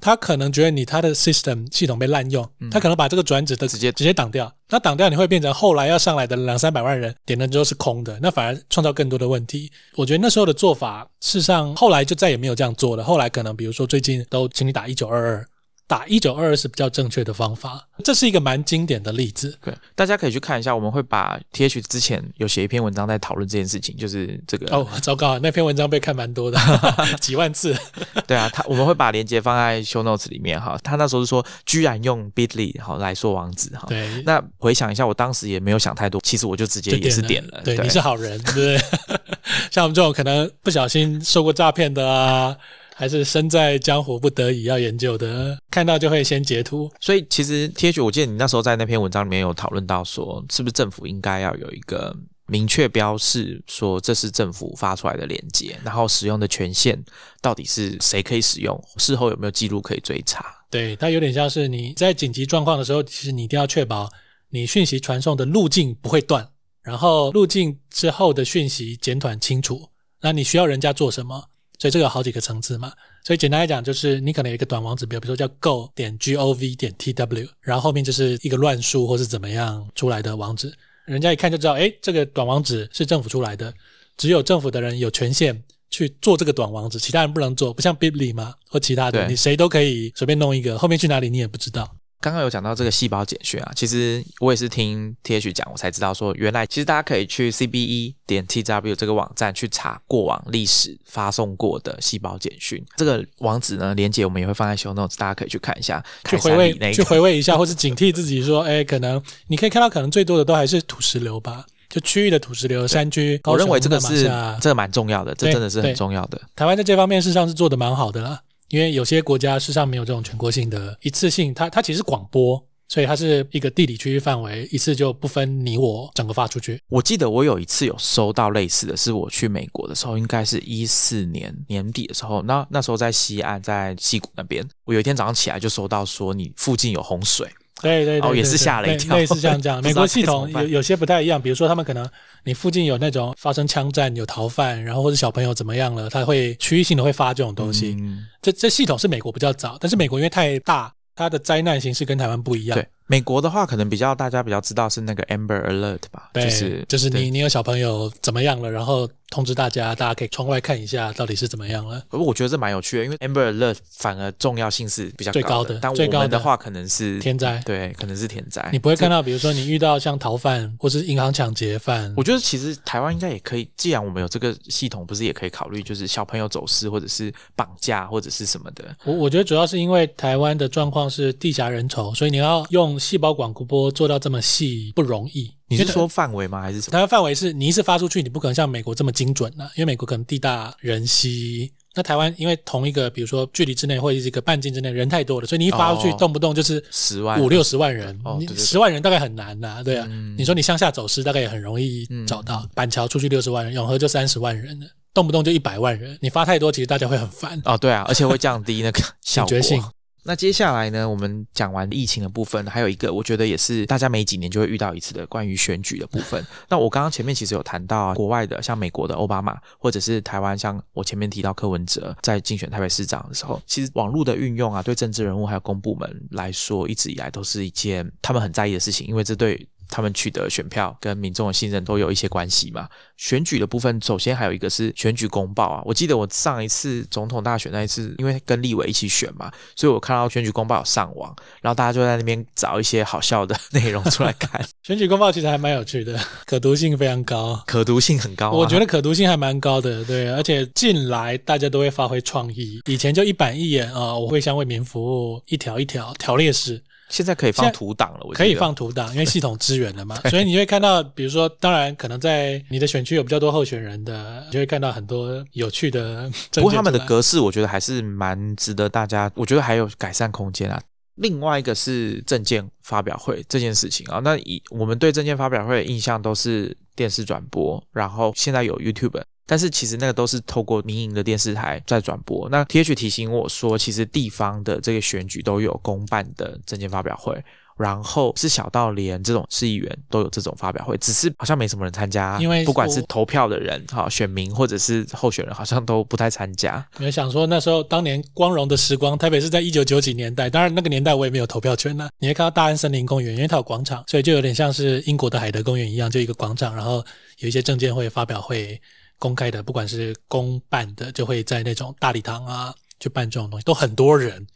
他可能觉得你他的 System 系统被滥用，他可能把这个转址的直接直接挡掉，那挡掉你会变成后来要上来的两三百万人点了之后是空的，那反而创造更多的问题。我觉得那时候的做法，事实上后来就再也没有这样做了。后来可能比如说最近都请你打一九二二。打一九二二是比较正确的方法，这是一个蛮经典的例子。对，大家可以去看一下。我们会把 T H 之前有写一篇文章在讨论这件事情，就是这个哦，糟糕，那篇文章被看蛮多的，几万次。对啊，他我们会把链接放在 Show Notes 里面哈。他那时候是说，居然用 Bitly 好来说网址哈。对，那回想一下，我当时也没有想太多，其实我就直接也是点了。对，你是好人，对不对？像我们这种可能不小心受过诈骗的啊。还是身在江湖不得已要研究的，看到就会先截图。所以其实 T H，我记得你那时候在那篇文章里面有讨论到说，是不是政府应该要有一个明确标示，说这是政府发出来的链接，然后使用的权限到底是谁可以使用，事后有没有记录可以追查？对，它有点像是你在紧急状况的时候，其实你一定要确保你讯息传送的路径不会断，然后路径之后的讯息简短清楚。那你需要人家做什么？所以这个有好几个层次嘛。所以简单来讲，就是你可能有一个短网址，比如说叫 go 点 g o v 点 t w，然后后面就是一个乱数或是怎么样出来的网址，人家一看就知道，哎，这个短网址是政府出来的，只有政府的人有权限去做这个短网址，其他人不能做，不像 Bibly 嘛或其他的，你谁都可以随便弄一个，后面去哪里你也不知道。刚刚有讲到这个细胞简讯啊，其实我也是听 T H 讲，我才知道说，原来其实大家可以去 C B E 点 T W 这个网站去查过往历史发送过的细胞简讯。这个网址呢，连接我们也会放在 show notes，大家可以去看一下。去回味那个回味一下，或是警惕自己说，哎，可能你可以看到，可能最多的都还是土石流吧，就区域的土石流、山区。我认为这个是这个蛮重要的，这真的是很重要的。台湾在这方面事实上是做的蛮好的啦，因为有些国家事实上没有这种全国性的一次性，它它其实是广播，所以它是一个地理区域范围，一次就不分你我，整个发出去。我记得我有一次有收到类似的，是我去美国的时候，应该是一四年年底的时候，那那时候在西岸，在西谷那边，我有一天早上起来就收到说你附近有洪水，对对对哦也是吓了一跳类类似像这样，美国系统有有些不太一样，比如说他们可能你附近有那种发生枪战、有逃犯，然后或者小朋友怎么样了，他会区域性的会发这种东西。嗯这这系统是美国比较早，但是美国因为太大，它的灾难形式跟台湾不一样。对，美国的话可能比较大家比较知道是那个 Amber Alert 吧，对，就是就是你你有小朋友怎么样了，然后通知大家，大家可以窗外看一下到底是怎么样了。不过我觉得这蛮有趣的，因为 Amber Alert 反而重要性是比较最高的的，但我们的话可能是天灾对，可能是天灾。你不会看到，比如说你遇到像逃犯或是银行抢劫犯，我觉得其实台湾应该也可以，既然我们有这个系统，不是也可以考虑，就是小朋友走失或者是绑架或者是什么的。我我觉得主要是因为台湾的状况是地狭人稠，所以你要用细胞广播做到这么细不容易。你是说范围吗？还是什么？台湾范围是你一次发出去，你不可能像美国这么精准啊，因为美国可能地大人稀。那台湾因为同一个，比如说距离之内或者是一个半径之内人太多了，所以你一发出去，哦动不动就是十万五六十万人哦，你十万人大概很难呐、对啊。嗯你说你向下走失，大概也很容易找到。板桥出去六十万人，永和就三十万人了，动不动就一百万人，你发太多，其实大家会很烦。哦，对啊，而且会降低那个效果警觉性。那接下来呢，我们讲完疫情的部分，还有一个我觉得也是大家每几年就会遇到一次的关于选举的部分。那我刚刚前面其实有谈到啊，国外的像美国的奥巴马，或者是台湾像我前面提到柯文哲在竞选台北市长的时候，其实网络的运用啊，对政治人物还有公部门来说，一直以来都是一件他们很在意的事情，因为这对他们取得选票跟民众的信任都有一些关系嘛。选举的部分，首先还有一个是选举公报啊。我记得我上一次总统大选那一次，因为跟立委一起选嘛，所以我看到选举公报有上网，然后大家就在那边找一些好笑的内容出来看，选举公报其实还蛮有趣的，可读性非常高。可读性很高、啊。我觉得可读性还蛮高的，对，而且近来大家都会发挥创意。以前就一板一眼啊、我会向为民服务，一条一条条列式，现在可以放图档了，我可以放图档，因为系统支援了嘛，所以你会看到，比如说，当然可能在你的选区有比较多候选人的，你就会看到很多有趣的。不过他们的格式，我觉得还是蛮值得大家，我觉得还有改善空间啊。另外一个是证件发表会这件事情啊，那以我们对证件发表会的印象都是电视转播，然后现在有 YouTube，但是其实那个都是透过民营的电视台在转播。那 TH 提醒我说，其实地方的这个选举都有公办的证件发表会。然后是小到连这种市议员都有这种发表会，只是好像没什么人参加，因为不管是投票的人、哈选民或者是候选人，好像都不太参加。你会想说，那时候当年光荣的时光，台北是在一九九几年代，当然那个年代我也没有投票权呢、你会看到大安森林公园，因为它有广场，所以就有点像是英国的海德公园一样，就一个广场，然后有一些证监会发表会，公开的，不管是公办的，就会在那种大礼堂啊去办这种东西，都很多人。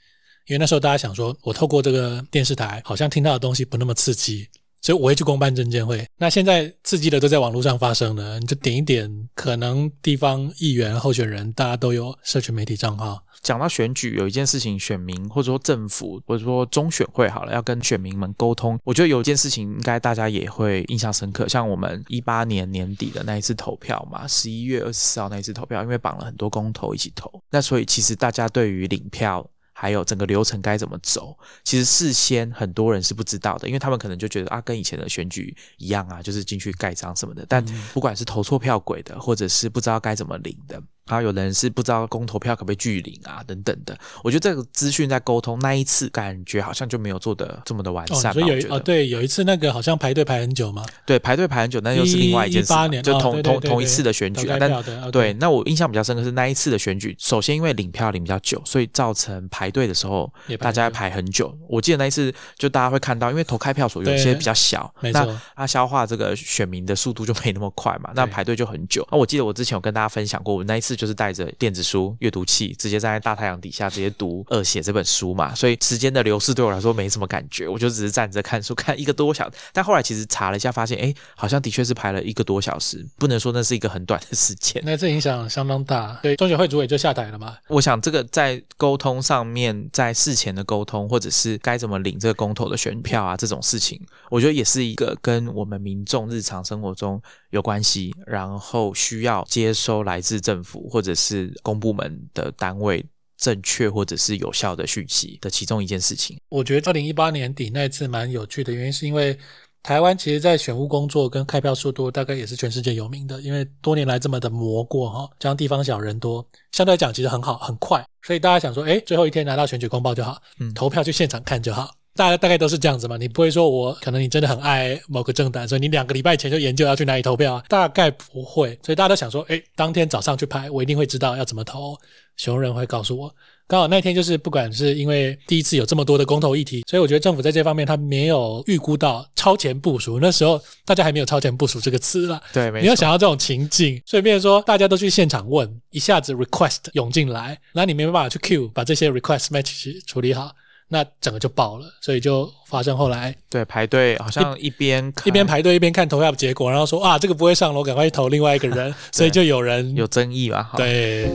因为那时候大家想说，我透过这个电视台，好像听到的东西不那么刺激，所以我会去公办证监会。那现在刺激的都在网络上发生了，你就点一点，可能地方议员候选人大家都有社群媒体账号。讲到选举，有一件事情，选民或者说政府或者说中选会好了，要跟选民们沟通。我觉得有一件事情，应该大家也会印象深刻，像我们一八年年底的那一次投票嘛，十一月二十四号那一次投票，因为绑了很多公投一起投，那所以其实大家对于领票。还有整个流程该怎么走，其实事先很多人是不知道的，因为他们可能就觉得啊，跟以前的选举一样啊，就是进去盖章什么的。但不管是投错票轨的，或者是不知道该怎么领的，然后有的人是不知道公投票可不可以拒领啊，等等的。我觉得这个资讯在沟通那一次，感觉好像就没有做的这么的完善哦，所以有哦，吧我觉得对，有一次那个好像排队排很久嘛，对排队排很久，那又是另外一件事嘛，18年就同同同一次的选举投啊。但开票的对，那我印象比较深刻是那一次的选举，首先因为领票领比较久，所以造成排队的时候大家很久排很久。我记得那一次就大家会看到，因为投开票所有一些比较小，那它消化这个选民的速度就没那么快嘛，那排队就很久。那我记得我之前有跟大家分享过，我那一次就是带着电子书阅读器，直接站在大太阳底下直接读恶写这本书嘛，所以时间的流逝对我来说没什么感觉，我就只是站着看书 看一个多小时。但后来其实查了一下，发现哎，好像的确是排了一个多小时，不能说那是一个很短的时间。那这影响相当大。对，中选会主委就下台了嘛，我想这个在沟通上面，在事前的沟通，或者是该怎么领这个公投的选票啊，这种事情，我觉得也是一个跟我们民众日常生活中有关系，然后需要接收来自政府或者是公部门的单位正确或者是有效的讯息的其中一件事情。我觉得二零一八年底那一次蛮有趣的原因，是因为台湾其实在选务工作跟开票速度大概也是全世界有名的，因为多年来这么的磨过哈，加上地方小人多，相对来讲其实很好很快，所以大家想说，哎，最后一天拿到选举公报就好，嗯投票去现场看就好。大家大概都是这样子嘛，你不会说我可能你真的很爱某个政党，所以你两个礼拜前就研究要去哪里投票啊？大概不会，所以大家都想说，哎，当天早上去拍，我一定会知道要怎么投，熊人会告诉我。刚好那天就是不管是因为第一次有这么多的公投议题，所以我觉得政府在这方面他没有预估到超前部署。那时候大家还没有超前部署这个词啦，对，没有。想到这种情境，所以变成说大家都去现场问，一下子 request 涌进来，那你没办法去 queue 把这些 request match 处理好，那整个就爆了，所以就发生后来对，排队好像一边一边排队一边看投票结果，然后说啊这个不会上了，我赶快去投另外一个人，所以就有人有争议嘛？哈，对。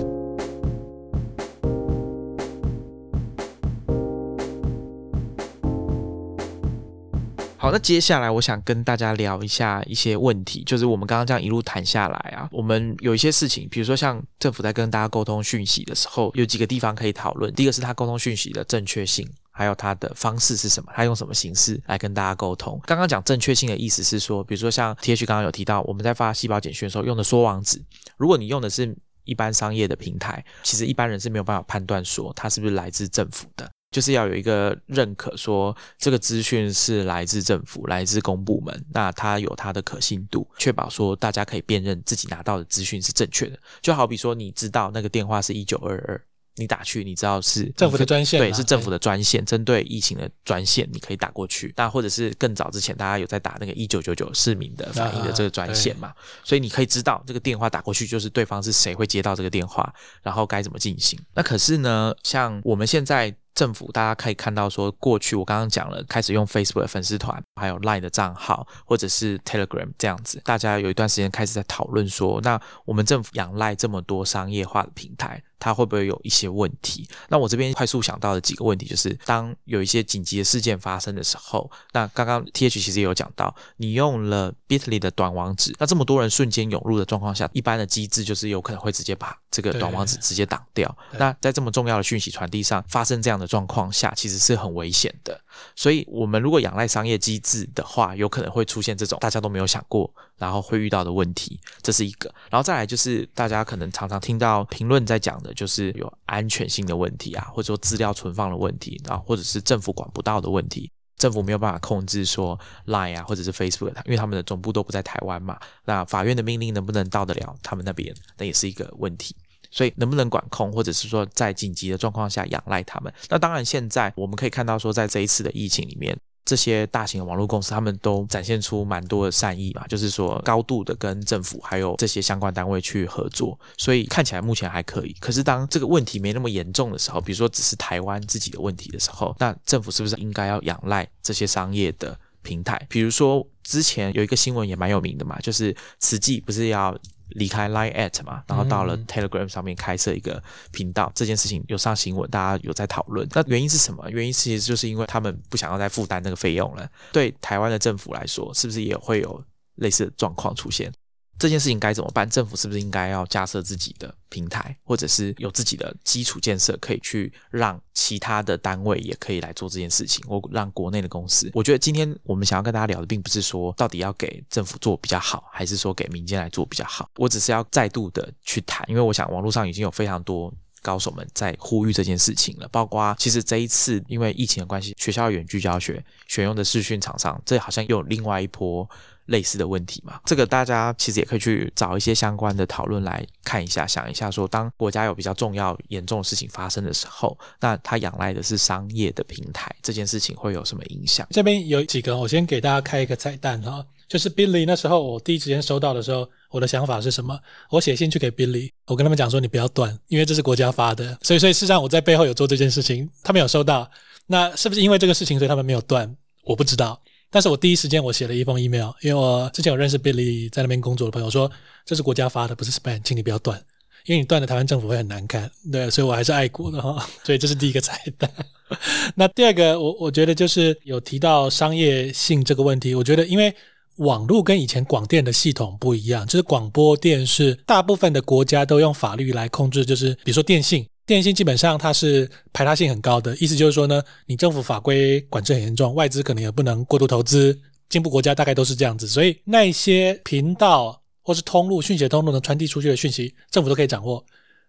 好，那接下来我想跟大家聊一下一些问题，就是我们刚刚这样一路谈下来啊，我们有一些事情，比如说像政府在跟大家沟通讯息的时候，有几个地方可以讨论。第一个是他沟通讯息的正确性。还有它的方式是什么？它用什么形式来跟大家沟通？刚刚讲正确性的意思是说，比如说像 T H 刚刚有提到，我们在发细胞简讯的时候用的缩网址，如果你用的是一般商业的平台，其实一般人是没有办法判断说它是不是来自政府的。就是要有一个认可，说这个资讯是来自政府、来自公部门，那它有它的可信度，确保说大家可以辨认自己拿到的资讯是正确的。就好比说，你知道那个电话是一九二二，你打去，你知道是政府的专线啊对，是政府的专线，针对疫情的专线，你可以打过去。那或者是更早之前，大家有在打那个一九九九市民的反映的这个专线嘛，所以你可以知道这个电话打过去就是对方是谁会接到这个电话，然后该怎么进行。那可是呢，像我们现在。政府大家可以看到，说过去我刚刚讲了，开始用 Facebook 的粉丝团，还有 Line 的账号，或者是 Telegram 这样子，大家有一段时间开始在讨论说，那我们政府仰赖这么多商业化的平台，它会不会有一些问题？那我这边快速想到的几个问题，就是当有一些紧急的事件发生的时候，那刚刚 T H 其实也有讲到，你用了 Bitly 的短网址，那这么多人瞬间涌入的状况下，一般的机制就是有可能会直接把这个短网址直接挡掉。那在这么重要的讯息传递上发生这样的状况下，其实是很危险的。所以，我们如果仰赖商业机制的话，有可能会出现这种大家都没有想过，然后会遇到的问题，这是一个。然后再来就是大家可能常常听到评论在讲的，就是有安全性的问题啊，或者说资料存放的问题，然后或者是政府管不到的问题。政府没有办法控制说 Line 啊，或者是 Facebook，因为他们的总部都不在台湾嘛。那法院的命令能不能到得了他们那边，那也是一个问题。所以能不能管控，或者是说在紧急的状况下仰赖他们？那当然，现在我们可以看到说，在这一次的疫情里面，这些大型的网络公司他们都展现出蛮多的善意嘛，就是说高度的跟政府还有这些相关单位去合作，所以看起来目前还可以。可是当这个问题没那么严重的时候，比如说只是台湾自己的问题的时候，那政府是不是应该要仰赖这些商业的平台？比如说之前有一个新闻也蛮有名的嘛，就是慈济不是要。离开 Line at 嘛，然后到了嗯 Telegram 上面开设一个频道，这件事情有上新闻，大家有在讨论。那原因是什么？原因其实就是因为他们不想要再负担那个费用了。对台湾的政府来说，是不是也会有类似的状况出现？这件事情该怎么办？政府是不是应该要架设自己的平台，或者是有自己的基础建设，可以去让其他的单位也可以来做这件事情，或让国内的公司？我觉得今天我们想要跟大家聊的，并不是说到底要给政府做比较好，还是说给民间来做比较好。我只是要再度的去谈，因为我想网络上已经有非常多。高手们在呼吁这件事情了，包括其实这一次因为疫情的关系，学校远距教学选用的视讯厂商，这好像又有另外一波类似的问题嘛。这个大家其实也可以去找一些相关的讨论来看一下，想一下说，当国家有比较重要、严重的事情发生的时候，那它仰赖的是商业的平台，这件事情会有什么影响？这边有几个，我先给大家开一个彩蛋哈。就是 Billy 那时候，我第一时间收到的时候，我的想法是什么？我写信去给 Billy，我跟他们讲说，你不要断，因为这是国家发的，所以所以事实上我在背后有做这件事情，他们有收到。那是不是因为这个事情，所以他们没有断？我不知道。但是我第一时间我写了一封 email，因为我之前有认识 Billy 在那边工作的朋友说，这是国家发的，不是 Span，请你不要断，因为你断了台湾政府会很难看。对，所以我还是爱国的哈。所以这是第一个彩蛋。那第二个，我我觉得就是有提到商业性这个问题，我觉得因为。网络跟以前广电的系统不一样，就是广播电视大部分的国家都用法律来控制，就是比如说电信，电信基本上它是排他性很高的，意思就是说呢，你政府法规管制很严重，外资可能也不能过度投资，进步国家大概都是这样子，所以那些频道或是通路讯息通路能传递出去的讯息，政府都可以掌握。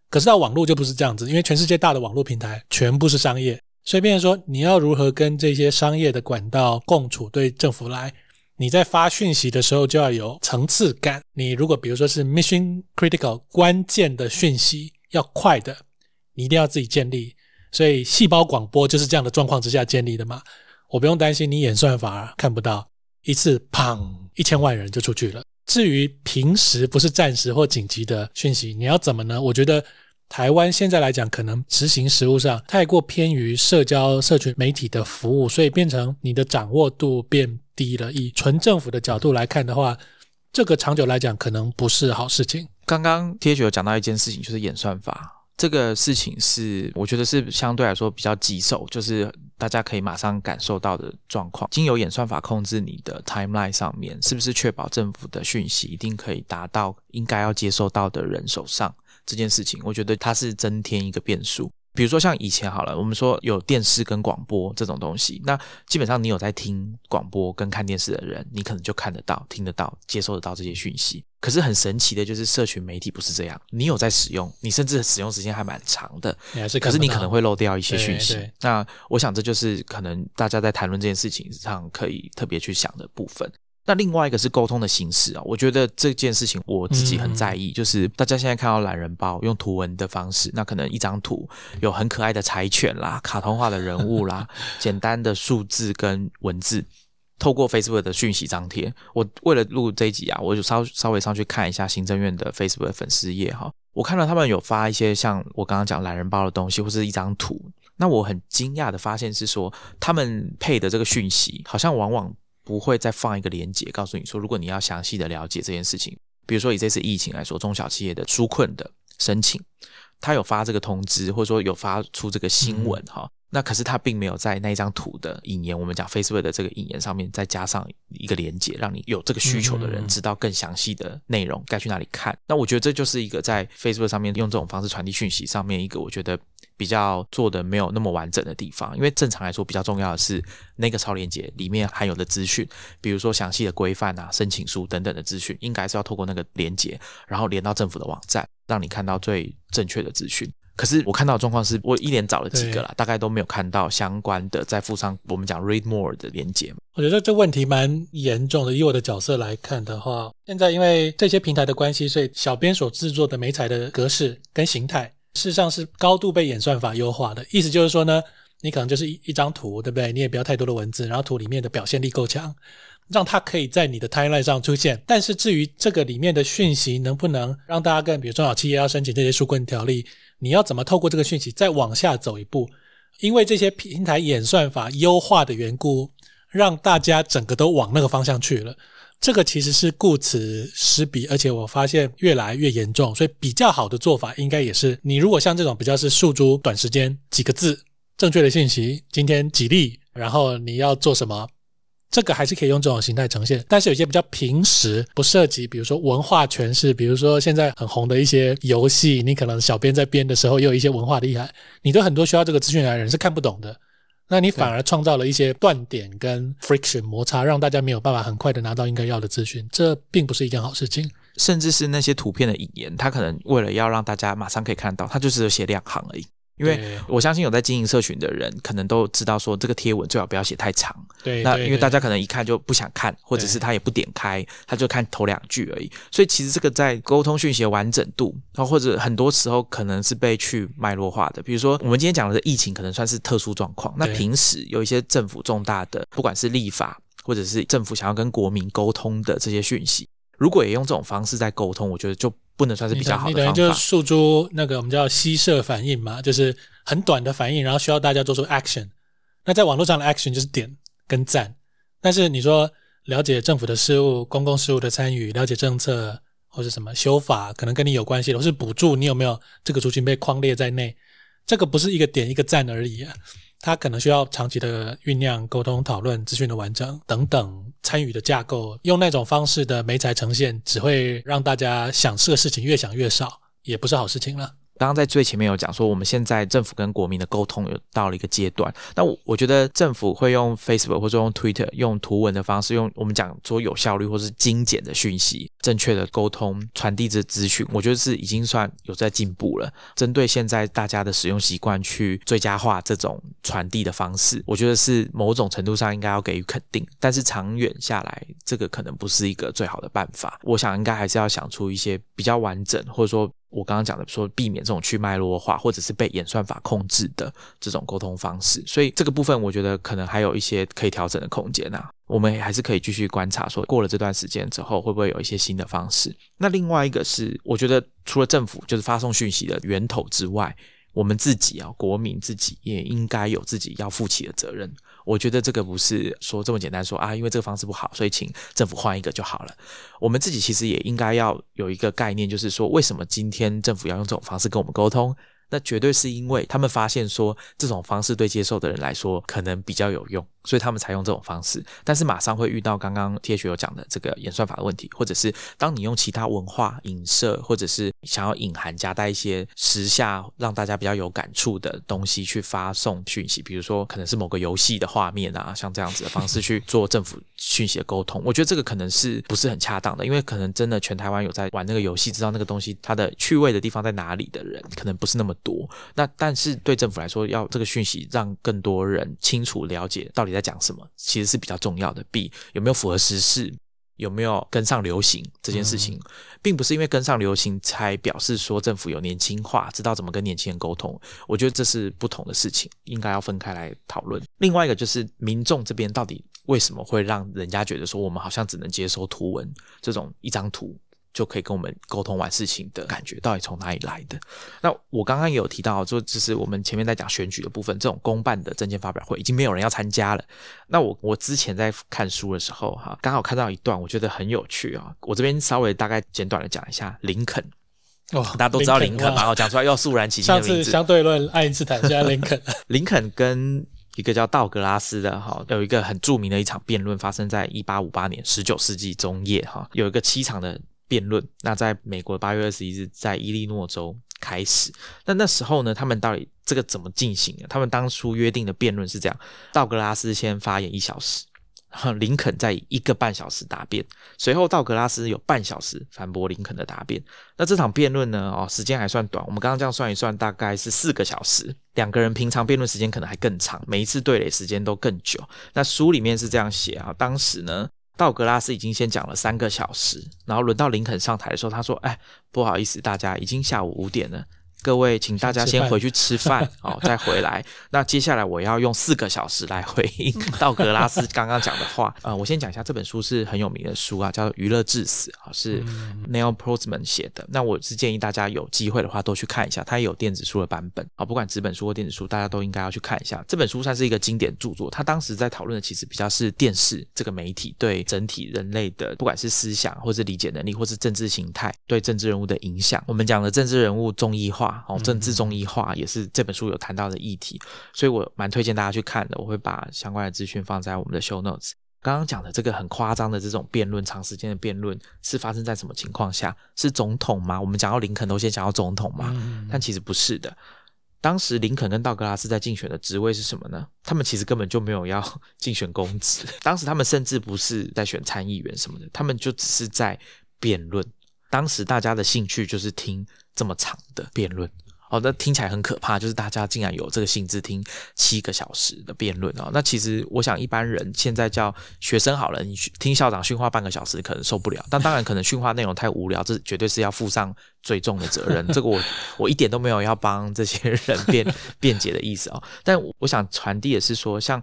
可是到网络就不是这样子，因为全世界大的网络平台全部是商业，所以变成说你要如何跟这些商业的管道共处，对政府来。你在发讯息的时候就要有层次感。你如果比如说是 mission critical 关键的讯息要快的，你一定要自己建立。所以细胞广播就是这样的状况之下建立的嘛。我不用担心你演算法看不到，一次砰一千万人就出去了。至于平时不是暂时或紧急的讯息，你要怎么呢？我觉得台湾现在来讲，可能执行实务上太过偏于社交社群媒体的服务，所以变成你的掌握度变。低了，以纯政府的角度来看的话，这个长久来讲可能不是好事情。刚刚 T H 有讲到一件事情，就是演算法这个事情是，我觉得是相对来说比较棘手，就是大家可以马上感受到的状况。经由演算法控制你的 timeline 上面，是不是确保政府的讯息一定可以达到应该要接收到的人手上？这件事情，我觉得它是增添一个变数。比如说像以前好了，我们说有电视跟广播这种东西，那基本上你有在听广播跟看电视的人，你可能就看得到、听得到、接收得到这些讯息。可是很神奇的就是社群媒体不是这样，你有在使用，你甚至使用时间还蛮长的，可是你可能会漏掉一些讯息。那我想这就是可能大家在谈论这件事情上可以特别去想的部分。那另外一个是沟通的形式啊，我觉得这件事情我自己很在意，就是大家现在看到懒人包用图文的方式，那可能一张图有很可爱的柴犬啦、卡通化的人物啦、简单的数字跟文字，透过 Facebook 的讯息张贴。我为了录这一集啊，我就稍稍微上去看一下行政院的 Facebook 粉丝页哈，我看到他们有发一些像我刚刚讲懒人包的东西，或是一张图。那我很惊讶的发现是说，他们配的这个讯息好像往往。不会再放一个连接，告诉你说，如果你要详细的了解这件事情，比如说以这次疫情来说，中小企业的纾困的申请，他有发这个通知，或者说有发出这个新闻哈，那可是他并没有在那一张图的引言，我们讲 Facebook 的这个引言上面再加上一个连接，让你有这个需求的人知道更详细的内容该去哪里看。那我觉得这就是一个在 Facebook 上面用这种方式传递讯息上面一个我觉得。比较做的没有那么完整的地方，因为正常来说比较重要的是那个超链接里面含有的资讯，比如说详细的规范啊、申请书等等的资讯，应该是要透过那个连接，然后连到政府的网站，让你看到最正确的资讯。可是我看到的状况是我一连找了几个啦，大概都没有看到相关的再附上我们讲 read more 的连接。我觉得这问题蛮严重的。以我的角色来看的话，现在因为这些平台的关系，所以小编所制作的美彩的格式跟形态。事实上是高度被演算法优化的，意思就是说呢，你可能就是一一张图，对不对？你也不要太多的文字，然后图里面的表现力够强，让它可以在你的 timeline 上出现。但是至于这个里面的讯息能不能让大家更，比如中小企业要申请这些纾困条例，你要怎么透过这个讯息再往下走一步？因为这些平台演算法优化的缘故，让大家整个都往那个方向去了。这个其实是顾此失彼，而且我发现越来越严重，所以比较好的做法应该也是，你如果像这种比较是诉诸短时间几个字正确的信息，今天几例，然后你要做什么，这个还是可以用这种形态呈现，但是有些比较平时不涉及，比如说文化诠释，比如说现在很红的一些游戏，你可能小编在编的时候也有一些文化厉害，你对很多需要这个资讯的人是看不懂的，那你反而创造了一些断点跟 friction 摩擦，让大家没有办法很快的拿到应该要的资讯，这并不是一件好事情。甚至是那些图片的引言，他可能为了要让大家马上可以看到，他就只有写两行而已。因为我相信有在经营社群的人，可能都知道说这个贴文最好不要写太长。对，那因为大家可能一看就不想看，或者是他也不点开，他就看头两句而已。所以其实这个在沟通讯息的完整度，然后或者很多时候可能是被去脉络化的。比如说我们今天讲的疫情，可能算是特殊状况。那平时有一些政府重大的，不管是立法，或者是政府想要跟国民沟通的这些讯息，如果也用这种方式在沟通，我觉得就。不能算是比较好的方法。你等于就是诉诸那个我们叫吸射反应嘛，就是很短的反应，然后需要大家做出 action。那在网络上的 action 就是点跟赞。但是你说了解政府的事务、公共事务的参与、了解政策或者什么修法，可能跟你有关系的，或是补助，你有没有这个族群被框列在内？这个不是一个点一个赞而已啊。它可能需要长期的酝酿、沟通、讨论、资讯的完整等等参与的架构，用那种方式的媒材呈现，只会让大家想这个事情越想越少，也不是好事情了。刚刚在最前面有讲说，我们现在政府跟国民的沟通有到了一个阶段。那我我觉得政府会用 Facebook 或者用 Twitter 用图文的方式，用我们讲说有效率或是精简的讯息，正确的沟通传递这资讯，我觉得是已经算有在进步了。针对现在大家的使用习惯去最佳化这种传递的方式，我觉得是某种程度上应该要给予肯定。但是长远下来，这个可能不是一个最好的办法。我想应该还是要想出一些比较完整，或者说。我刚刚讲的说，避免这种去脉络化或者是被演算法控制的这种沟通方式，所以这个部分我觉得可能还有一些可以调整的空间呐。我们还是可以继续观察，说过了这段时间之后，会不会有一些新的方式？那另外一个是，我觉得除了政府就是发送讯息的源头之外，我们自己啊，国民自己也应该有自己要负起的责任。我觉得这个不是说这么简单，说啊，因为这个方式不好，所以请政府换一个就好了。我们自己其实也应该要有一个概念，就是说，为什么今天政府要用这种方式跟我们沟通？那绝对是因为他们发现说这种方式对接受的人来说可能比较有用。所以他们才用这种方式，但是马上会遇到刚刚 T H 有讲的这个演算法的问题，或者是当你用其他文化影射，或者是想要隐含夹带一些时下让大家比较有感触的东西去发送讯息，比如说可能是某个游戏的画面啊，像这样子的方式去做政府讯息的沟通，我觉得这个可能是不是很恰当的，因为可能真的全台湾有在玩那个游戏，知道那个东西它的趣味的地方在哪里的人，可能不是那么多。那但是对政府来说，要这个讯息让更多人清楚了解到底在。在讲什么，其实是比较重要的。B 有没有符合时事，有没有跟上流行这件事情，并不是因为跟上流行才表示说政府有年轻化，知道怎么跟年轻人沟通。我觉得这是不同的事情，应该要分开来讨论。另外一个就是民众这边到底为什么会让人家觉得说我们好像只能接收图文这种一张图。就可以跟我们沟通完事情的感觉，到底从哪里来的？那我刚刚也有提到，就就是我们前面在讲选举的部分，这种公办的证件发表会已经没有人要参加了。那我我之前在看书的时候，哈，刚好看到一段，我觉得很有趣啊。我这边稍微大概简短的讲一下林肯。哦，大家都知道林肯嘛，我讲出来要肃然起敬的名字。上次相对论爱因斯坦，现在林肯。林肯跟一个叫道格拉斯的哈，有一个很著名的一场辩论，发生在一八五八年，十九世纪中叶哈，有一个七场的。辩论，那在美国八月二十一日，在伊利诺州开始。那那时候呢，他们到底这个怎么进行的？他们当初约定的辩论是这样：道格拉斯先发言一小时，然后林肯在一个半小时答辩，随后道格拉斯有半小时反驳林肯的答辩。那这场辩论呢，哦，时间还算短。我们刚刚这样算一算，大概是四个小时。两个人平常辩论时间可能还更长，每一次对垒时间都更久。那书里面是这样写啊，当时呢。道格拉斯已经先讲了三个小时，然后轮到林肯上台的时候，他说：“哎，不好意思，大家已经下午五点了。”各位，请大家先回去吃饭 哦，再回来。那接下来我要用四个小时来回应 道格拉斯刚刚讲的话。呃，我先讲一下，这本书是很有名的书啊，叫《娱乐至死》啊，是 Neil Postman 写的。那我是建议大家有机会的话都去看一下，它也有电子书的版本啊。不管纸本书或电子书，大家都应该要去看一下。这本书算是一个经典著作。他当时在讨论的其实比较是电视这个媒体对整体人类的，不管是思想或是理解能力，或是政治形态对政治人物的影响。我们讲的政治人物综艺化。哦，政治中医化也是这本书有谈到的议题，所以我蛮推荐大家去看的。我会把相关的资讯放在我们的 show notes。刚刚讲的这个很夸张的这种辩论，长时间的辩论是发生在什么情况下？是总统吗？我们讲到林肯都先想到总统嘛，但其实不是的。当时林肯跟道格拉斯在竞选的职位是什么呢？他们其实根本就没有要 竞选公职，当时他们甚至不是在选参议员什么的，他们就只是在辩论。当时大家的兴趣就是听这么长的辩论。哦，那听起来很可怕，就是大家竟然有这个兴致听七个小时的辩论哦。那其实我想，一般人现在叫学生好了，你听校长训话半个小时可能受不了，但当然可能训话内容太无聊，这绝对是要负上最重的责任。这个我我一点都没有要帮这些人辩 辩解的意思哦。但我想传递的是说，像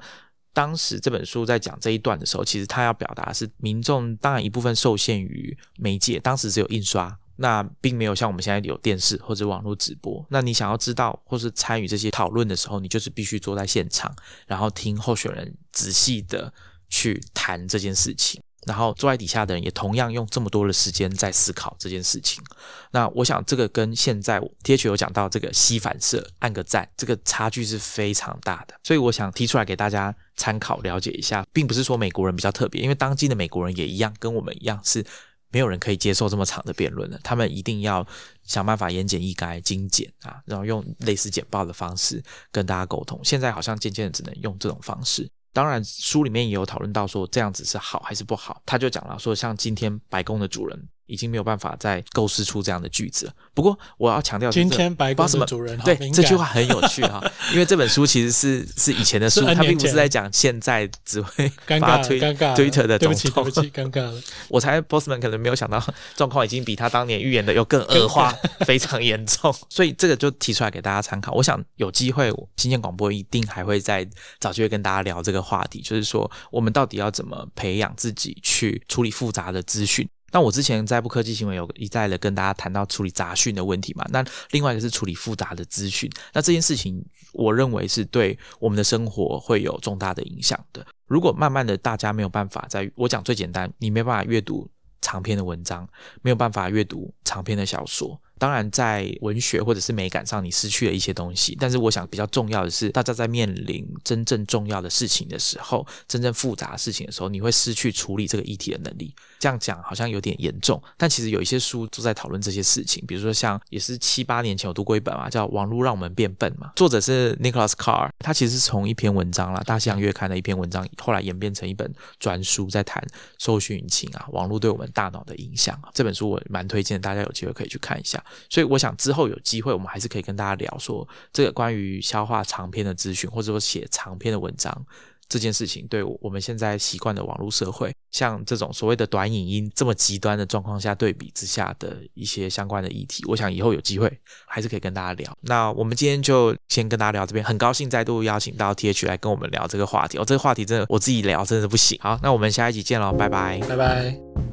当时这本书在讲这一段的时候，其实他要表达是民众当然一部分受限于媒介，当时只有印刷。那并没有像我们现在有电视或者网络直播。那你想要知道或是参与这些讨论的时候，你就是必须坐在现场，然后听候选人仔细的去谈这件事情。然后坐在底下的人也同样用这么多的时间在思考这件事情。那我想这个跟现在 T H 有讲到这个吸反射按个赞，这个差距是非常大的。所以我想提出来给大家参考了解一下，并不是说美国人比较特别，因为当今的美国人也一样，跟我们一样是。没有人可以接受这么长的辩论了，他们一定要想办法言简意赅、精简啊，然后用类似简报的方式跟大家沟通。现在好像渐渐的只能用这种方式。当然，书里面也有讨论到说这样子是好还是不好。他就讲了说，像今天白宫的主人。已经没有办法再构思出这样的句子了。不过我要强调，今天白宫的主人对这句话很有趣哈，因为这本书其实是是以前的书，它并不是在讲现在只会发推尴尬 Twitter 的总统。对不起，尴尬了。我猜 Bossman 可能没有想到状况已经比他当年预言的又更恶化，非常严重。所以这个就提出来给大家参考。我想有机会，新鲜广播一定还会再找机会跟大家聊这个话题，就是说我们到底要怎么培养自己去处理复杂的资讯。那我之前在不科技新闻有一再的跟大家谈到处理杂讯的问题嘛？那另外一个是处理复杂的资讯。那这件事情，我认为是对我们的生活会有重大的影响的。如果慢慢的大家没有办法，在我讲最简单，你没办法阅读长篇的文章，没有办法阅读长篇的小说。当然，在文学或者是美感上，你失去了一些东西。但是，我想比较重要的是，大家在面临真正重要的事情的时候，真正复杂的事情的时候，你会失去处理这个议题的能力。这样讲好像有点严重，但其实有一些书都在讨论这些事情。比如说，像也是七八年前我读过一本嘛，叫《网络让我们变笨》嘛，作者是 Nicholas Carr。他其实是从一篇文章啦，《大西洋月刊》的一篇文章，后来演变成一本专书，在谈搜寻引擎啊，网络对我们大脑的影响。这本书我蛮推荐，大家有机会可以去看一下。所以我想之后有机会，我们还是可以跟大家聊说这个关于消化长篇的资讯，或者说写长篇的文章这件事情，对我们现在习惯的网络社会，像这种所谓的短影音这么极端的状况下对比之下的一些相关的议题，我想以后有机会还是可以跟大家聊。那我们今天就先跟大家聊这边，很高兴再度邀请到 T H 来跟我们聊这个话题。哦，这个话题真的我自己聊真的不行。好，那我们下一集见喽，拜拜，拜拜。